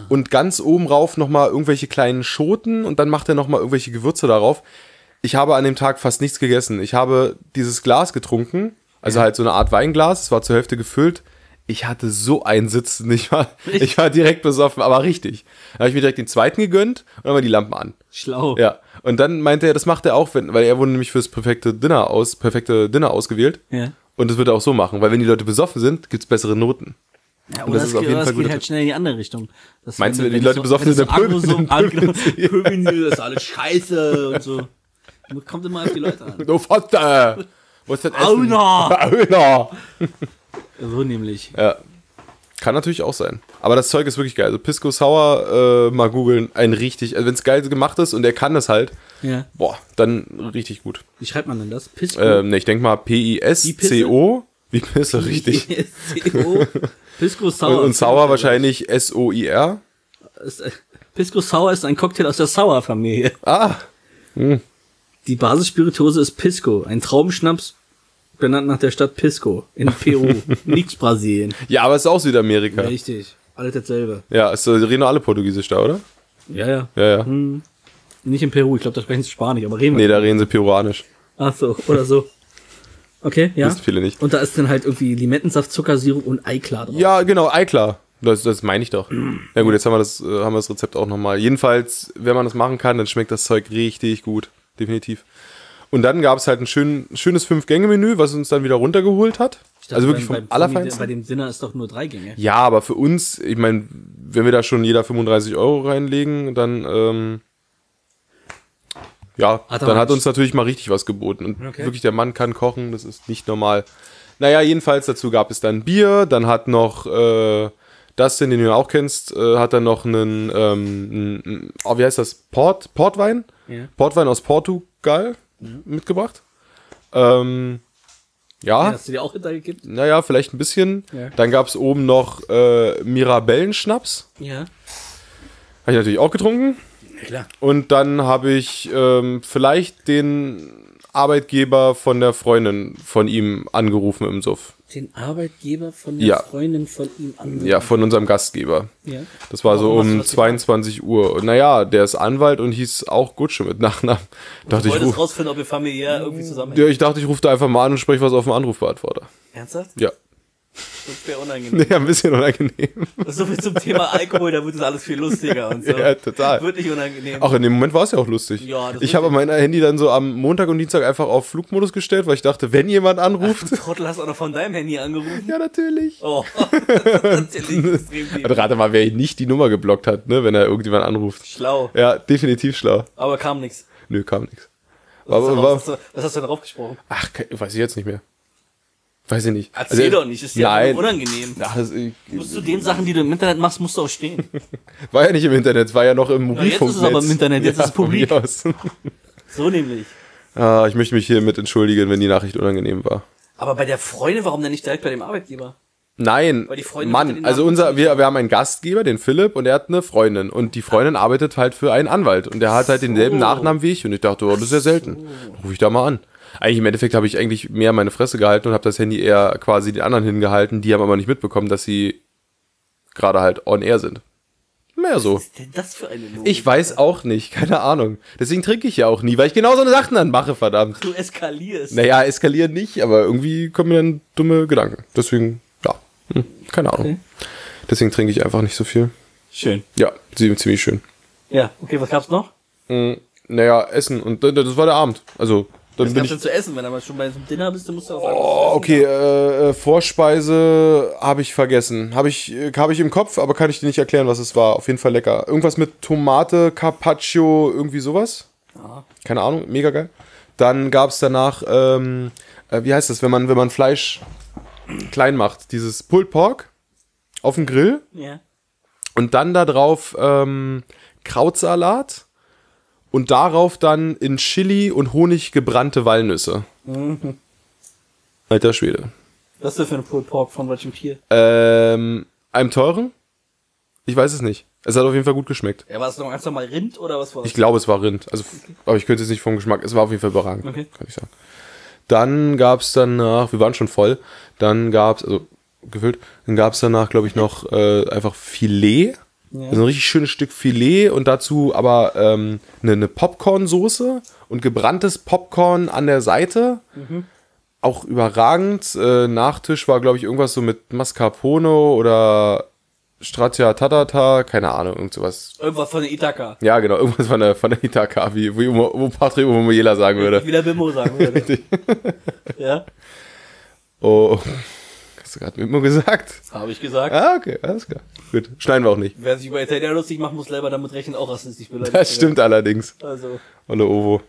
und ganz oben rauf nochmal irgendwelche kleinen Schoten und dann macht er nochmal irgendwelche Gewürze darauf. Ich habe an dem Tag fast nichts gegessen. Ich habe dieses Glas getrunken, also halt so eine Art Weinglas, es war zur Hälfte gefüllt. Ich hatte so einen Sitzen, ich war, ich war direkt besoffen, aber richtig. Dann habe ich mir direkt den zweiten gegönnt und dann war die Lampen an. Schlau. Ja, und dann meinte er, das macht er auch, wenn, weil er wurde nämlich fürs perfekte Dinner aus, perfekte Dinner ausgewählt. Ja. Und das wird er auch so machen, weil wenn die Leute besoffen sind, gibt's bessere Noten. Ja, Und oder das das, ist auf jeden Fall geht halt schnell in die andere Richtung. Das Meinst du, wenn- die wenn Leute so- besoffen wenn sind, dann pöbeln- so- pöbeln agro- pöbeln die, das ist alles scheiße und so. Kommt immer auf die Leute an. Du Vater! Wo ist das Essen? Auna! Auna! So nämlich. Ja. Kann natürlich auch sein. Aber das Zeug ist wirklich geil. Also Pisco Sour, äh, mal googeln, ein richtig, also wenn es geil gemacht ist und er kann das halt, Ja. boah, dann richtig gut. Wie schreibt man denn das? Pisco? Ähm, ne, ich denke mal P-I-S-C-O. Wie Pisse, richtig. Pisco. Pisco Und, Sour. und Sauer wahrscheinlich S-O-I-R. Äh, Pisco Sour ist ein Cocktail aus der Sour-Familie. Ah, Die Basisspirituose ist Pisco, ein Traubenschnaps benannt nach der Stadt Pisco in Peru, nicht Brasilien. ja, aber es ist auch Südamerika. Richtig. Alles dasselbe. Ja, äh, reden alle Portugiesisch da, oder? Ja, ja. Ja, ja. Nicht in Peru, ich glaube, da sprechen sie Spanisch, aber reden wir. Nee, da reden sie Peruanisch. Ach so, oder so. Okay, ja. Wissen viele nicht. Und da ist dann halt irgendwie Limettensaft, Zuckersirup und Eiklar drauf. Ja, genau, Eiklar. Das, das meine ich doch. Ja gut, jetzt haben wir das, äh, haben wir das Rezept auch nochmal. Jedenfalls, wenn man das machen kann, dann schmeckt das Zeug richtig gut. Definitiv. Und dann gab es halt ein schön, schönes Fünf-Gänge-Menü, was uns dann wieder runtergeholt hat. Dachte, also wirklich vom Allerfeinsten. Bei dem Dinner ist doch nur drei Gänge. Ja, aber für uns, ich meine, wenn wir da schon jeder 35 Euro reinlegen, dann, ähm, ja, Hat dann hat uns natürlich mal richtig was geboten. Und Okay. wirklich, der Mann kann kochen, das ist nicht normal. Naja, jedenfalls dazu gab es dann Bier, dann hat noch, äh, Dustin, den du ja auch kennst, äh, hat dann noch einen, ähm, n- n- oh, wie heißt das? Port, Portwein? Ja. Portwein aus Portugal mitgebracht. Ähm, ja, Hast du dir auch hintergegeben? naja, vielleicht ein bisschen. Ja. Dann gab es oben noch äh, Mirabellenschnaps. Ja. Habe ich natürlich auch getrunken. Klar. Und dann habe ich ähm, vielleicht den Arbeitgeber von der Freundin von ihm angerufen im Suff. Den Arbeitgeber von der Ja. Freundin von ihm an. Ja, von unserem Gastgeber. ja. Das war so Warum du um das 22 Uhr. Und naja, der ist Anwalt und hieß auch Gutsche mit Nachnamen. Dachte ich, Wolltest ruf, rausfinden, ob ihr familiär irgendwie zusammenhängt. ja, ich dachte, ich rufe da einfach mal an und spreche was auf dem Anrufbeantworter. Ernsthaft? Ja. Das wäre unangenehm. Ja, ein bisschen unangenehm. So viel zum Thema Alkohol, da wird es alles viel lustiger und so. Ja, total. Wird nicht unangenehm. Auch in dem Moment war es ja auch lustig. Ja, das ich habe mein Handy dann so am Montag und Dienstag einfach auf Flugmodus gestellt, weil ich dachte, wenn jemand anruft. Du Trottel hast auch noch von deinem Handy angerufen. ja, natürlich. Oh, das ist natürlich extrem Also rate mal, wer nicht die Nummer geblockt hat, ne, wenn er irgendjemand anruft. Schlau. Ja, definitiv schlau. Aber kam nix. Nö, kam nichts. Was, war, hast du, was hast du denn drauf gesprochen? ach, weiß ich jetzt nicht mehr. Weiß ich nicht. Erzähl Also, doch nicht, ist ja Nein. unangenehm. Ach, das, ich, Musst du den Sachen, die du im Internet machst, musst du auch stehen. war ja nicht im Internet, war ja noch im jetzt ist es Mobilfunknetz. aber im Internet, jetzt ist es publik. So nämlich. ah, ich möchte mich hiermit entschuldigen, wenn die Nachricht unangenehm war. Aber bei der Freundin, warum denn nicht direkt bei dem Arbeitgeber? Nein, Weil die Freundin Mann, also unser, wir, wir haben einen Gastgeber, den Philipp, und er hat eine Freundin. Und die Freundin arbeitet halt für einen Anwalt. Und der hat halt denselben Nachnamen wie ich. Und ich dachte, oh, das ist ja selten. Dann Ruf ich da mal an. Eigentlich im Endeffekt habe ich eigentlich mehr meine Fresse gehalten und habe das Handy eher quasi den anderen hingehalten. Die haben aber nicht mitbekommen, dass sie gerade halt on air sind. Mehr so. Was ist denn das für eine Logik? Ich weiß auch nicht, keine Ahnung. Deswegen trinke ich ja auch nie, weil ich genau so eine Sachen dann mache, verdammt. Du eskalierst. Naja, eskalieren nicht, aber irgendwie kommen mir dann dumme Gedanken. Deswegen, ja, hm, keine Ahnung. Okay. Deswegen trinke ich einfach nicht so viel. Schön. Ja, ziemlich schön. Ja, okay, was gab's noch? Hm, naja, Essen und das war der Abend. Also, dann Was bin ich. denn zu essen? Wenn du schon bei so einem Dinner bist, dann musst du was anderes Oh, okay, äh, äh, Vorspeise habe ich vergessen. Habe ich, äh, hab ich im Kopf, aber kann ich dir nicht erklären, was es war. Auf jeden Fall lecker. Irgendwas mit Tomate, Carpaccio, irgendwie sowas. Ja. Keine Ahnung, mega geil. Dann gab es danach, ähm, äh, wie heißt das, wenn man, wenn man Fleisch klein macht, dieses Pulled Pork auf dem Grill Ja. und dann da drauf ähm, Krautsalat und darauf dann in Chili und Honig gebrannte Walnüsse. Alter Schwede. Was ist das für ein Pulled Pork von welchem Tier? Ähm, einem teuren? Ich weiß es nicht. Es hat auf jeden Fall gut geschmeckt. Ja, war es noch einfach mal Rind oder was war das? Ich glaube, es war Rind. Also, aber ich könnte es nicht vom Geschmack. Es war auf jeden Fall überragend, Okay. kann ich sagen. Dann gab es danach, wir waren schon voll, dann gab es, also gefüllt, dann gab es danach, glaube ich, noch äh, einfach Filet. Ja. Also ein richtig schönes Stück Filet und dazu aber ähm, eine, eine Popcorn-Soße und gebranntes Popcorn an der Seite. Auch überragend. Äh, Nachtisch war, glaube ich, irgendwas so mit Mascarpone oder Stracciatata, keine Ahnung, irgend sowas. Irgendwas von der Ithaka. Ja, genau, irgendwas von der, von der Itaka, wie, wie Umo- Patrick Omoyela sagen würde. Wie der Bimbo sagen würde. ja, Oh, hast du gerade Mimo gesagt? das habe ich gesagt. Ah, okay, alles klar. Gut, schneiden wir auch nicht. Wer sich über Italiener lustig macht, muss selber damit rechnen, auch rassistisch beleidigt Das stimmt allerdings. Also, Olle Ovo.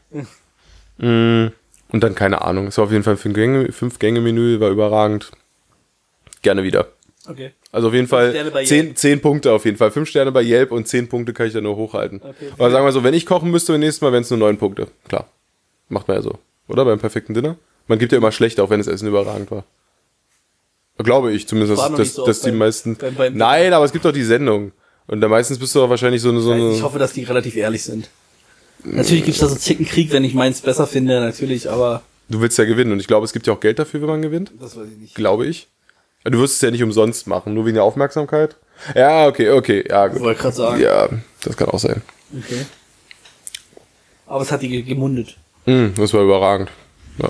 Mm, Und dann keine Ahnung. Es war auf jeden Fall ein Fünf-Gänge- Fünf-Gänge-Menü, war überragend. Gerne wieder. okay. Also auf jeden Fall zehn, zehn Punkte auf jeden Fall. Fünf Sterne bei Yelp und zehn Punkte kann ich dann nur hochhalten. Okay. Aber sagen wir so, wenn ich kochen müsste beim nächsten Mal, wären es nur neun Punkte. Klar. Macht man ja so. Oder? Beim perfekten Dinner? Man gibt ja immer schlecht, auch wenn das Essen überragend war. Glaube ich zumindest, dass, dass, so dass die beim- meisten. beim- beim- Nein, aber es gibt doch die Sendung. Und da meistens bist du doch wahrscheinlich so eine. So eine Ich hoffe, dass die relativ ehrlich sind. Natürlich gibt's da so Zickenkrieg, wenn ich meins besser finde, natürlich, aber du willst ja gewinnen. Und ich glaube, es gibt ja auch Geld dafür, wenn man gewinnt. das weiß ich nicht. Glaube ich. Du wirst es ja nicht umsonst machen, nur wegen der Aufmerksamkeit. Ja, okay, okay. Ja, Ich wollte gerade sagen. Ja, das kann auch sein. Okay. Aber es hat die ge- gemundet. Hm, das war überragend. Ja,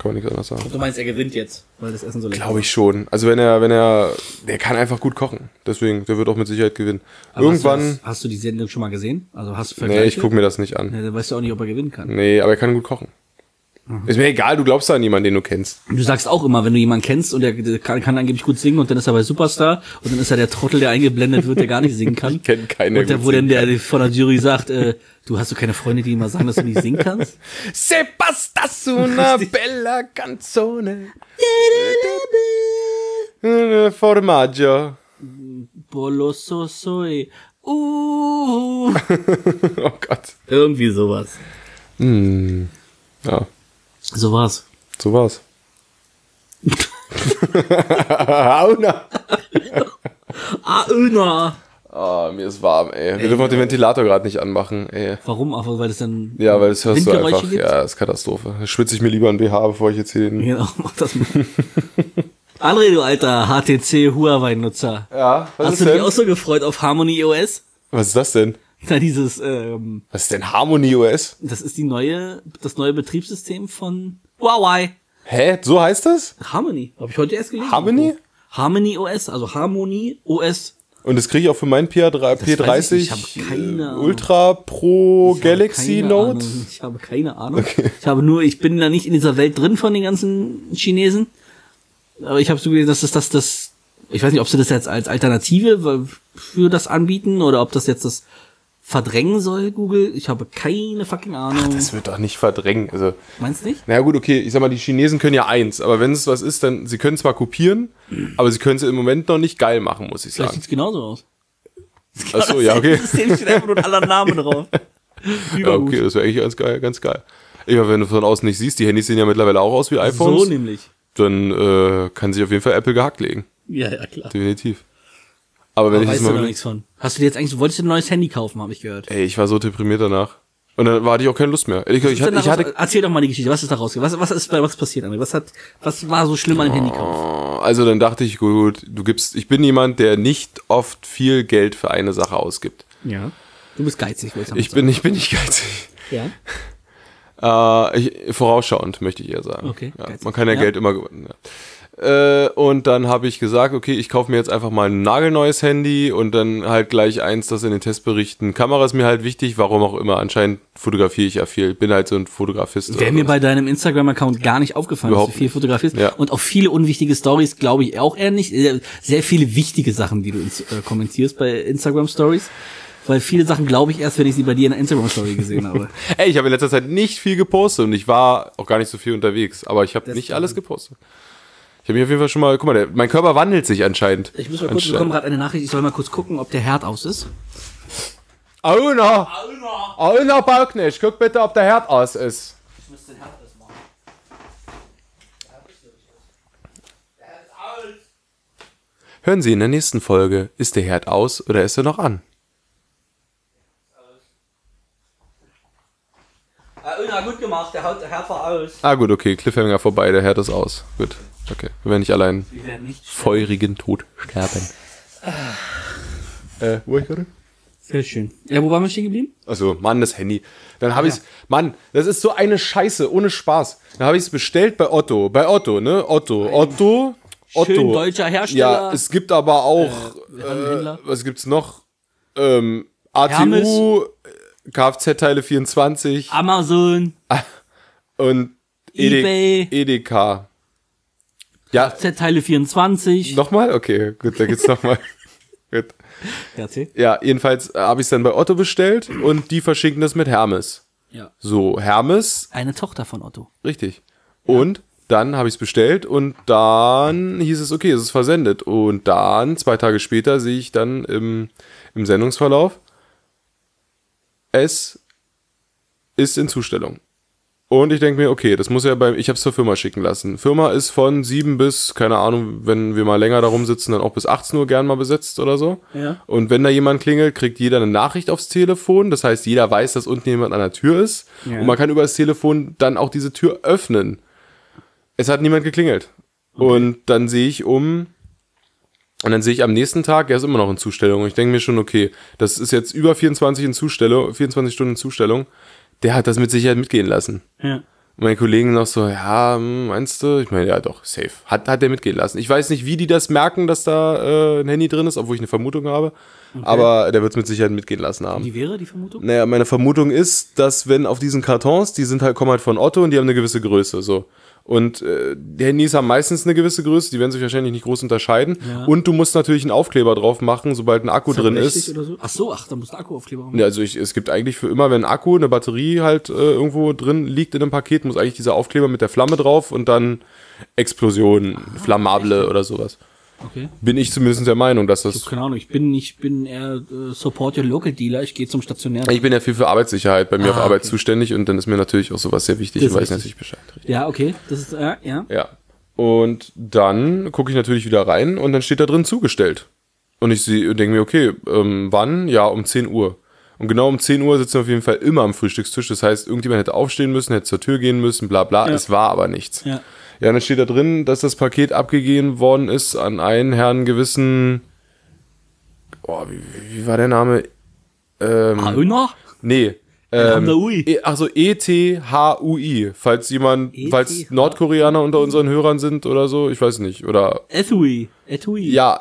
kann man nichts anderes sagen. Du meinst, er gewinnt jetzt, weil das Essen so lecker Glaube ich schon. Also wenn er, wenn er, der kann einfach gut kochen. Deswegen, der wird auch mit Sicherheit gewinnen. Aber Irgendwann, Hast du, das, hast du die Sendung schon mal gesehen? Also hast du nee, ich gucke mir das nicht an. Ja, dann weißt du auch nicht, ob er gewinnen kann. Nee, aber er kann gut kochen. Ist mir egal, du glaubst an jemanden, den du kennst. Du sagst auch immer, wenn du jemanden kennst und der, der kann, kann angeblich gut singen und dann ist er bei Superstar und dann ist er der Trottel, der eingeblendet wird, der gar nicht singen kann. Ich kenn keine, Und der, wo dann der von der Jury sagt, äh, du hast du keine Freunde, die immer sagen, dass du nicht singen kannst? Se pastas una bella canzone. Eh, Formaggio. Bolo so soy. Uh, Oh Gott. irgendwie sowas. Hm. Ja, So war's. so war's. Auna. Öner. Ah, mir ist warm, ey. Wir dürfen auch den Ventilator gerade nicht anmachen, ey. Warum? Einfach weil es dann Ja, weil das hörst du einfach. gibt? Ja, das ist Katastrophe. Da schwitze ich mir lieber ein BH, bevor ich jetzt hier den. Genau, mach das mal. André, du alter HTC Huawei-Nutzer. Ja, was Hast ist du dich denn? auch so gefreut auf Harmony OS? Was ist das denn? Na, dieses, ähm, Was ist denn Harmony OS? das ist die neue, das neue Betriebssystem von Huawei. Hä? So heißt das? Harmony. Habe ich heute erst gelesen. Harmony? Harmony OS, also Harmony OS. Und das kriege ich auch für meinen PR3, weiß ich P30 nicht, ich habe keine äh, Ahnung. Ultra Pro Ich habe Galaxy keine Note. Ahnung. Ich habe keine Ahnung. Ich habe nur, ich bin da nicht in dieser Welt drin von den ganzen Chinesen. Aber ich habe so gelesen, dass das, das, das, ich weiß nicht, ob sie das jetzt als Alternative für das anbieten oder ob das jetzt das verdrängen soll, Google. Ich habe keine fucking Ahnung. Das wird doch nicht verdrängen. Also, Meinst du nicht? naja gut, okay, ich sag mal, die Chinesen können ja eins, aber wenn es was ist, dann, sie können zwar kopieren, aber sie können es im Moment noch nicht geil machen, muss ich Vielleicht sagen. sieht's genauso aus. Ach so, ja, okay. Das steht einfach nur ein anderer Name drauf. Ja, okay, das wäre eigentlich ganz geil, ganz geil. Ich meine, wenn du von außen nicht siehst, die Handys sehen ja mittlerweile auch aus wie iPhones, So nämlich. dann äh, kann sich auf jeden Fall Apple gehackt legen. Ja, ja, klar. Definitiv. Aber wenn Aber ich das weißt du noch nichts von. Hast du dir jetzt eigentlich, du wolltest dir ein neues Handy kaufen, habe ich gehört. Ey, ich war so deprimiert danach. Und dann hatte ich auch keine Lust mehr. Ich, ich, hatte, ich hatte Erzähl doch mal die Geschichte. Was ist da rausgekommen? Was, was ist was passiert? André? Was hat, was war so schlimm an dem Handykauf? Also dann dachte ich, gut, du gibst, ich bin jemand, der nicht oft viel Geld für eine Sache ausgibt. Ja. Du bist geizig, wollte Ich bin, ich bin nicht geizig. Ja. Äh, ich, vorausschauend, möchte ich eher sagen. Okay, Ja, man kann ja, Ja. Geld immer gewinnen. Ja. Äh, und dann habe ich gesagt, okay, ich kaufe mir jetzt einfach mal ein nagelneues Handy und dann halt gleich eins, das in den Testberichten. Kamera ist mir halt wichtig, warum auch immer. Anscheinend fotografiere ich ja viel. Bin halt so ein Fotografist. Wäre mir was. bei deinem Instagram-Account gar nicht aufgefallen, Überhaupt dass du viel fotografierst. Ja. Und auch viele unwichtige Stories, glaube ich, auch eher nicht. Sehr- Sehr viele wichtige Sachen, die du ins, äh, kommentierst bei Instagram-Stories. Weil viele Sachen glaube ich erst, wenn ich sie bei dir in der Instagram-Story gesehen habe. Ey, ich habe in letzter Zeit nicht viel gepostet und ich war auch gar nicht so viel unterwegs, aber ich habe nicht alles gepostet. Ich habe mich auf jeden Fall schon mal, guck mal, der, mein Körper wandelt sich anscheinend. Ich muss mal kurz, wir bekommen gerade eine Nachricht, ich soll mal kurz gucken, ob der Herd aus ist. Auna! Auna Bauknecht, guck bitte, ob der Herd aus ist. Ich muss den Herd ausmachen. Hören Sie in der nächsten Folge, ist der Herd aus oder ist er noch an? Öna, gut gemacht, der Herd war aus. Ah gut, okay, Cliffhanger vorbei, der Herd ist aus. Gut, okay. Wir werden nicht allein werden nicht feurigen Tod sterben. Äh, wo war ich gerade? Sehr schön. Ja, wo waren wir stehen geblieben? Also, Mann, das Handy. Dann habe ich's. Mann, das ist so eine Scheiße, ohne Spaß. Dann habe ich es bestellt bei Otto. Bei Otto, ne? Otto. Otto. Otto. Schön deutscher Hersteller. Ja, es gibt aber auch. Äh, Händler. was gibt's noch? Ähm, Hermes. ATU, Kfz-Teile 24 Amazon, und Ede eBay. EDK. Ja, Z-Teile 24. nochmal? Okay, gut, da geht's nochmal. Gut. Ja, erzähl. Ja, jedenfalls äh, habe ich es dann bei Otto bestellt und die verschicken das mit Hermes. Ja. So, Hermes Eine Tochter von Otto. Richtig. Und dann habe ich es bestellt und dann hieß es, okay, es ist versendet. Und dann, zwei Tage später, sehe ich dann im, im Sendungsverlauf, es ist in Zustellung. Und ich denke mir, okay, das muss ja beim, ich habe es zur Firma schicken lassen. Firma ist von 7 bis, keine Ahnung, wenn wir mal länger darum sitzen, dann auch bis 18 Uhr gern mal besetzt oder so. Ja. Und wenn da jemand klingelt, kriegt jeder eine Nachricht aufs Telefon. Das heißt, jeder weiß, dass unten jemand an der Tür ist. Ja. Und man kann über das Telefon dann auch diese Tür öffnen. Es hat niemand geklingelt. Und dann sehe ich um, und dann sehe ich am nächsten Tag, er ist immer noch in Zustellung. Und ich denke mir schon, okay, das ist jetzt über 24 in Zustellung, 24 Stunden in Zustellung. Der hat das mit Sicherheit mitgehen lassen. Ja. Und meine Kollegen noch so, ja, hm, meinst du? Ich meine, ja doch, safe. Hat, hat der mitgehen lassen. Ich weiß nicht, wie die das merken, dass da äh, ein Handy drin ist, obwohl ich eine Vermutung habe. Aber der wird es mit Sicherheit mitgehen lassen haben. Die wäre die Vermutung? Naja, meine Vermutung ist, dass wenn auf diesen Kartons, die sind halt, kommen halt von Otto und die haben eine gewisse Größe, so. Und äh, die Handys haben meistens eine gewisse Größe, die werden sich wahrscheinlich nicht groß unterscheiden. Ja. Und du musst natürlich einen Aufkleber drauf machen, sobald ein Akku drin ist. Oder so? Ach so, ach, da muss ein Akkuaufkleber machen. Ja, also ich, es gibt eigentlich für immer, wenn ein Akku, eine Batterie halt äh, irgendwo drin liegt in einem Paket, muss eigentlich dieser Aufkleber mit der Flamme drauf und dann Explosion, Flammable oder sowas. Okay. Bin ich zumindest der Meinung, dass das. Keine Ahnung, ich bin nicht, bin eher äh, Support your local dealer, ich gehe zum Stationär. Ich bin ja viel für Arbeitssicherheit bei mir auf Ah, Arbeit okay. zuständig und dann ist mir natürlich auch sowas sehr wichtig Das weiß ist natürlich Bescheid. Ja, okay, das ist, äh, ja. Ja. Und dann gucke ich natürlich wieder rein und dann steht da drin zugestellt. Und ich denke mir, okay, ähm, wann? Ja, um 10 Uhr. Und genau um 10 Uhr sitzen wir auf jeden Fall immer am Frühstückstisch. Das heißt, irgendjemand hätte aufstehen müssen, hätte zur Tür gehen müssen, bla bla. Ja. Es war aber nichts. Ja. Ja, dann steht da drin, dass das Paket abgegeben worden ist an einen Herrn gewissen. Oh, wie, wie war der Name? Ähm, Aöner? nee, Ähm. E- Ach so, E-T-H-U-I. Falls jemand, E-T-H- falls Nordkoreaner unter unseren Hörern sind oder so, ich weiß nicht. Oder, Ethui. Ethui. ja,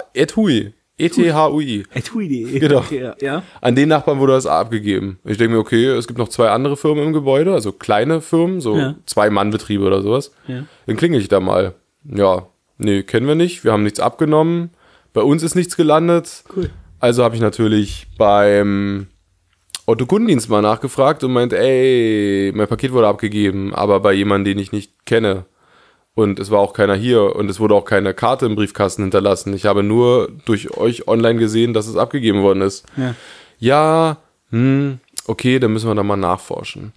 Ethui. E-T-H-U-I. Genau. Okay, ja. An den Nachbarn wurde das abgegeben. Ich denke mir, okay, es gibt noch zwei andere Firmen im Gebäude, also kleine Firmen, so Ja. zwei Mannbetriebe oder sowas. Ja. Dann klingel ich da mal. Ja, nee, kennen wir nicht. Wir haben nichts abgenommen. Bei uns ist nichts gelandet. Cool. Also habe ich natürlich beim Otto Kundendienst mal nachgefragt und meint, ey, mein Paket wurde abgegeben, aber bei jemandem, den ich nicht kenne. Und es war auch keiner hier und es wurde auch keine Karte im Briefkasten hinterlassen. Ich habe nur durch euch online gesehen, dass es abgegeben worden ist. Ja. Ja, hm, okay, dann müssen wir da mal nachforschen.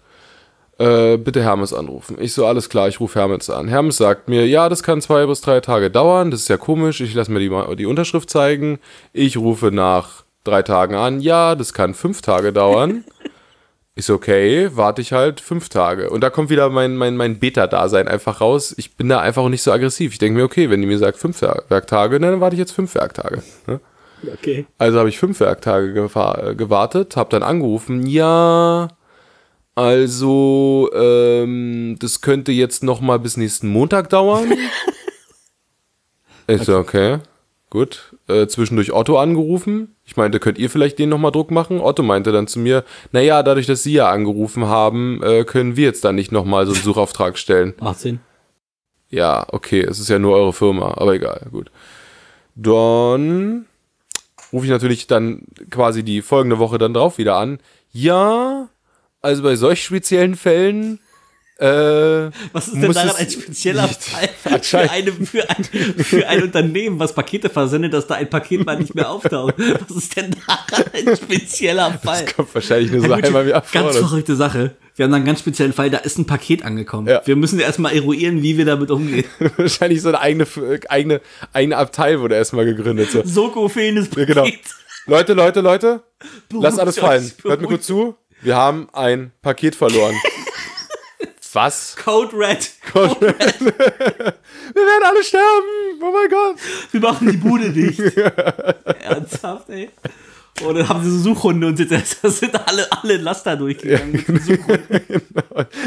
Äh, bitte Hermes anrufen. Ich so, alles klar, ich rufe Hermes an. Hermes sagt mir, ja, das kann zwei bis drei Tage dauern, das ist ja komisch, ich lasse mir die, die Unterschrift zeigen. Ich rufe nach drei Tagen an, ja, das kann fünf Tage dauern. Ist okay, warte ich halt fünf Tage. Und da kommt wieder mein, mein, mein Beta-Dasein einfach raus. Ich bin da einfach auch nicht so aggressiv. Ich denke mir, okay, wenn die mir sagt fünf Werktage, dann warte ich jetzt fünf Werktage. Ne? Okay. Also habe ich fünf Werktage äh, gewartet, habe dann angerufen, ja, also ähm, das könnte jetzt noch mal bis nächsten Montag dauern. Ich so, okay, gut. Äh, zwischendurch Otto angerufen. Ich meinte, könnt ihr vielleicht den noch mal Druck machen? Otto meinte dann zu mir, naja, dadurch, dass sie ja angerufen haben, äh, können wir jetzt dann nicht noch mal so einen Suchauftrag stellen. Macht Sinn. Ja, okay, es ist ja nur eure Firma, aber egal, gut. Dann rufe ich natürlich dann quasi die folgende Woche dann drauf wieder an. Ja, also bei solch speziellen Fällen, äh, Was ist denn daran ein spezieller Fall für, eine, für, ein, für ein Unternehmen, was Pakete versendet, dass da ein Paket mal nicht mehr auftaucht? Was ist denn daran ein spezieller Fall? kommt wahrscheinlich nur so Ja, einmal wieder vor. Ganz verrückte Sache. Wir haben da einen ganz speziellen Fall, da ist ein Paket angekommen. Ja. Wir müssen erstmal eruieren, wie wir damit umgehen. wahrscheinlich so eine eigene, eigene, eigene Abteil wurde erstmal gegründet. So. Soko fehlendes Paket. genau. Leute, Leute, Leute, lasst alles euch, fallen. Hört mir beruhigt gut zu. Wir haben ein Paket verloren. Was? Code Red. Wir werden alle sterben. Oh mein Gott. Wir machen die Bude dicht. Ernsthaft, ey. Und dann haben sie so Suchhunde und das sind alle, alle Laster durchgegangen. den Suchhunden.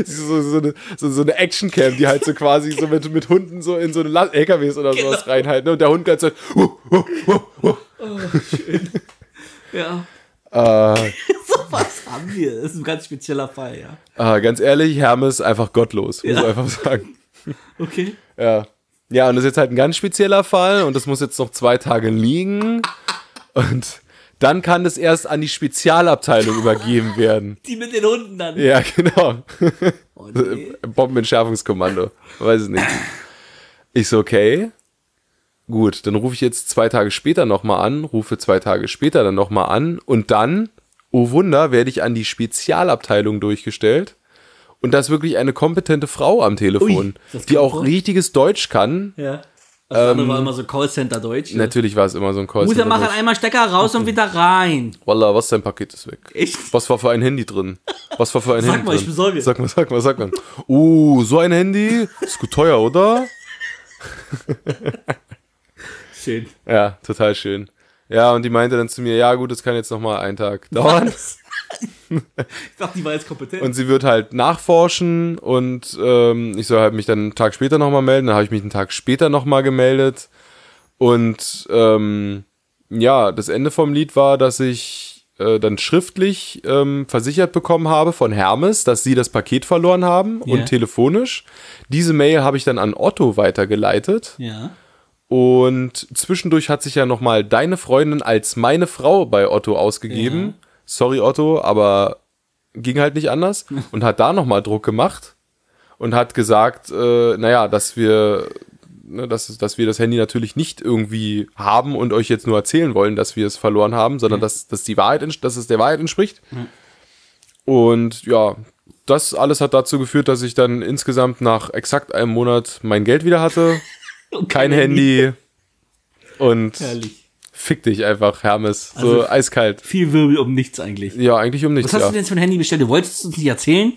so, so, eine, so, so eine Actioncam, die halt so quasi so mit, mit Hunden so in so eine La- LKWs oder sowas Genau. reinhalten. Ne? Und der Hund ganz so, uh, uh, uh, uh. Ja. Äh, So was haben wir. Das ist ein ganz spezieller Fall, ja. äh, ganz ehrlich, Hermes einfach gottlos, muss Ja. ich einfach sagen. Okay. Ja. Ja, und das ist jetzt halt ein ganz spezieller Fall und das muss jetzt noch zwei Tage liegen. Und dann kann das erst an die Spezialabteilung übergeben werden. Die mit den Hunden dann. Ja, genau. Oh, nee. Bombenentschärfungskommando. Weiß ich nicht. Ich so, okay. Gut, dann rufe ich jetzt zwei Tage später nochmal an, rufe zwei Tage später dann nochmal an und dann, oh Wunder, werde ich an die Spezialabteilung durchgestellt. Und da ist wirklich eine kompetente Frau am Telefon, Ui, die auch vor? richtiges Deutsch kann. Ja. Das andere war immer so Callcenter Deutsch. ne? Natürlich war es immer so ein Call. Mutter, machen einmal Stecker raus und wieder rein. Wallah, was dein Paket ist weg. Echt? Was war für ein Handy drin? Was war für ein Sag Handy mal, drin? ich besorge. Sag mal, sag mal, sag mal. Uh, so ein Handy? Ist gut teuer, oder? Schön. Ja, total schön. Ja, und die meinte dann zu mir, ja gut, das kann jetzt noch mal einen Tag dauern. Was? ich dachte, die war jetzt kompetent. Und sie wird halt nachforschen und ähm, ich soll halt mich dann einen Tag später noch mal melden. Dann habe ich mich einen Tag später noch mal gemeldet. Und ähm, ja, das Ende vom Lied war, dass ich äh, dann schriftlich ähm, versichert bekommen habe von Hermes, dass sie das Paket verloren haben Ja. und telefonisch. Diese Mail habe ich dann an Otto weitergeleitet. ja. Und zwischendurch hat sich ja nochmal deine Freundin als meine Frau bei Otto ausgegeben. Sorry, Otto, aber ging halt nicht anders. Und hat da nochmal Druck gemacht und hat gesagt, äh, naja, dass wir, ne, dass, dass wir das Handy natürlich nicht irgendwie haben und euch jetzt nur erzählen wollen, dass wir es verloren haben, sondern dass, dass die Wahrheit, dass es der Wahrheit entspricht. Und ja, das alles hat dazu geführt, dass ich dann insgesamt nach exakt einem Monat mein Geld wieder hatte. Und Kein Handy. Und Herrlich. fick dich einfach, Hermes. So Also- eiskalt. Viel Wirbel um nichts eigentlich. Ja, eigentlich um nichts. Was hast Ja. du denn für ein Handy bestellt? Du wolltest es uns nicht erzählen.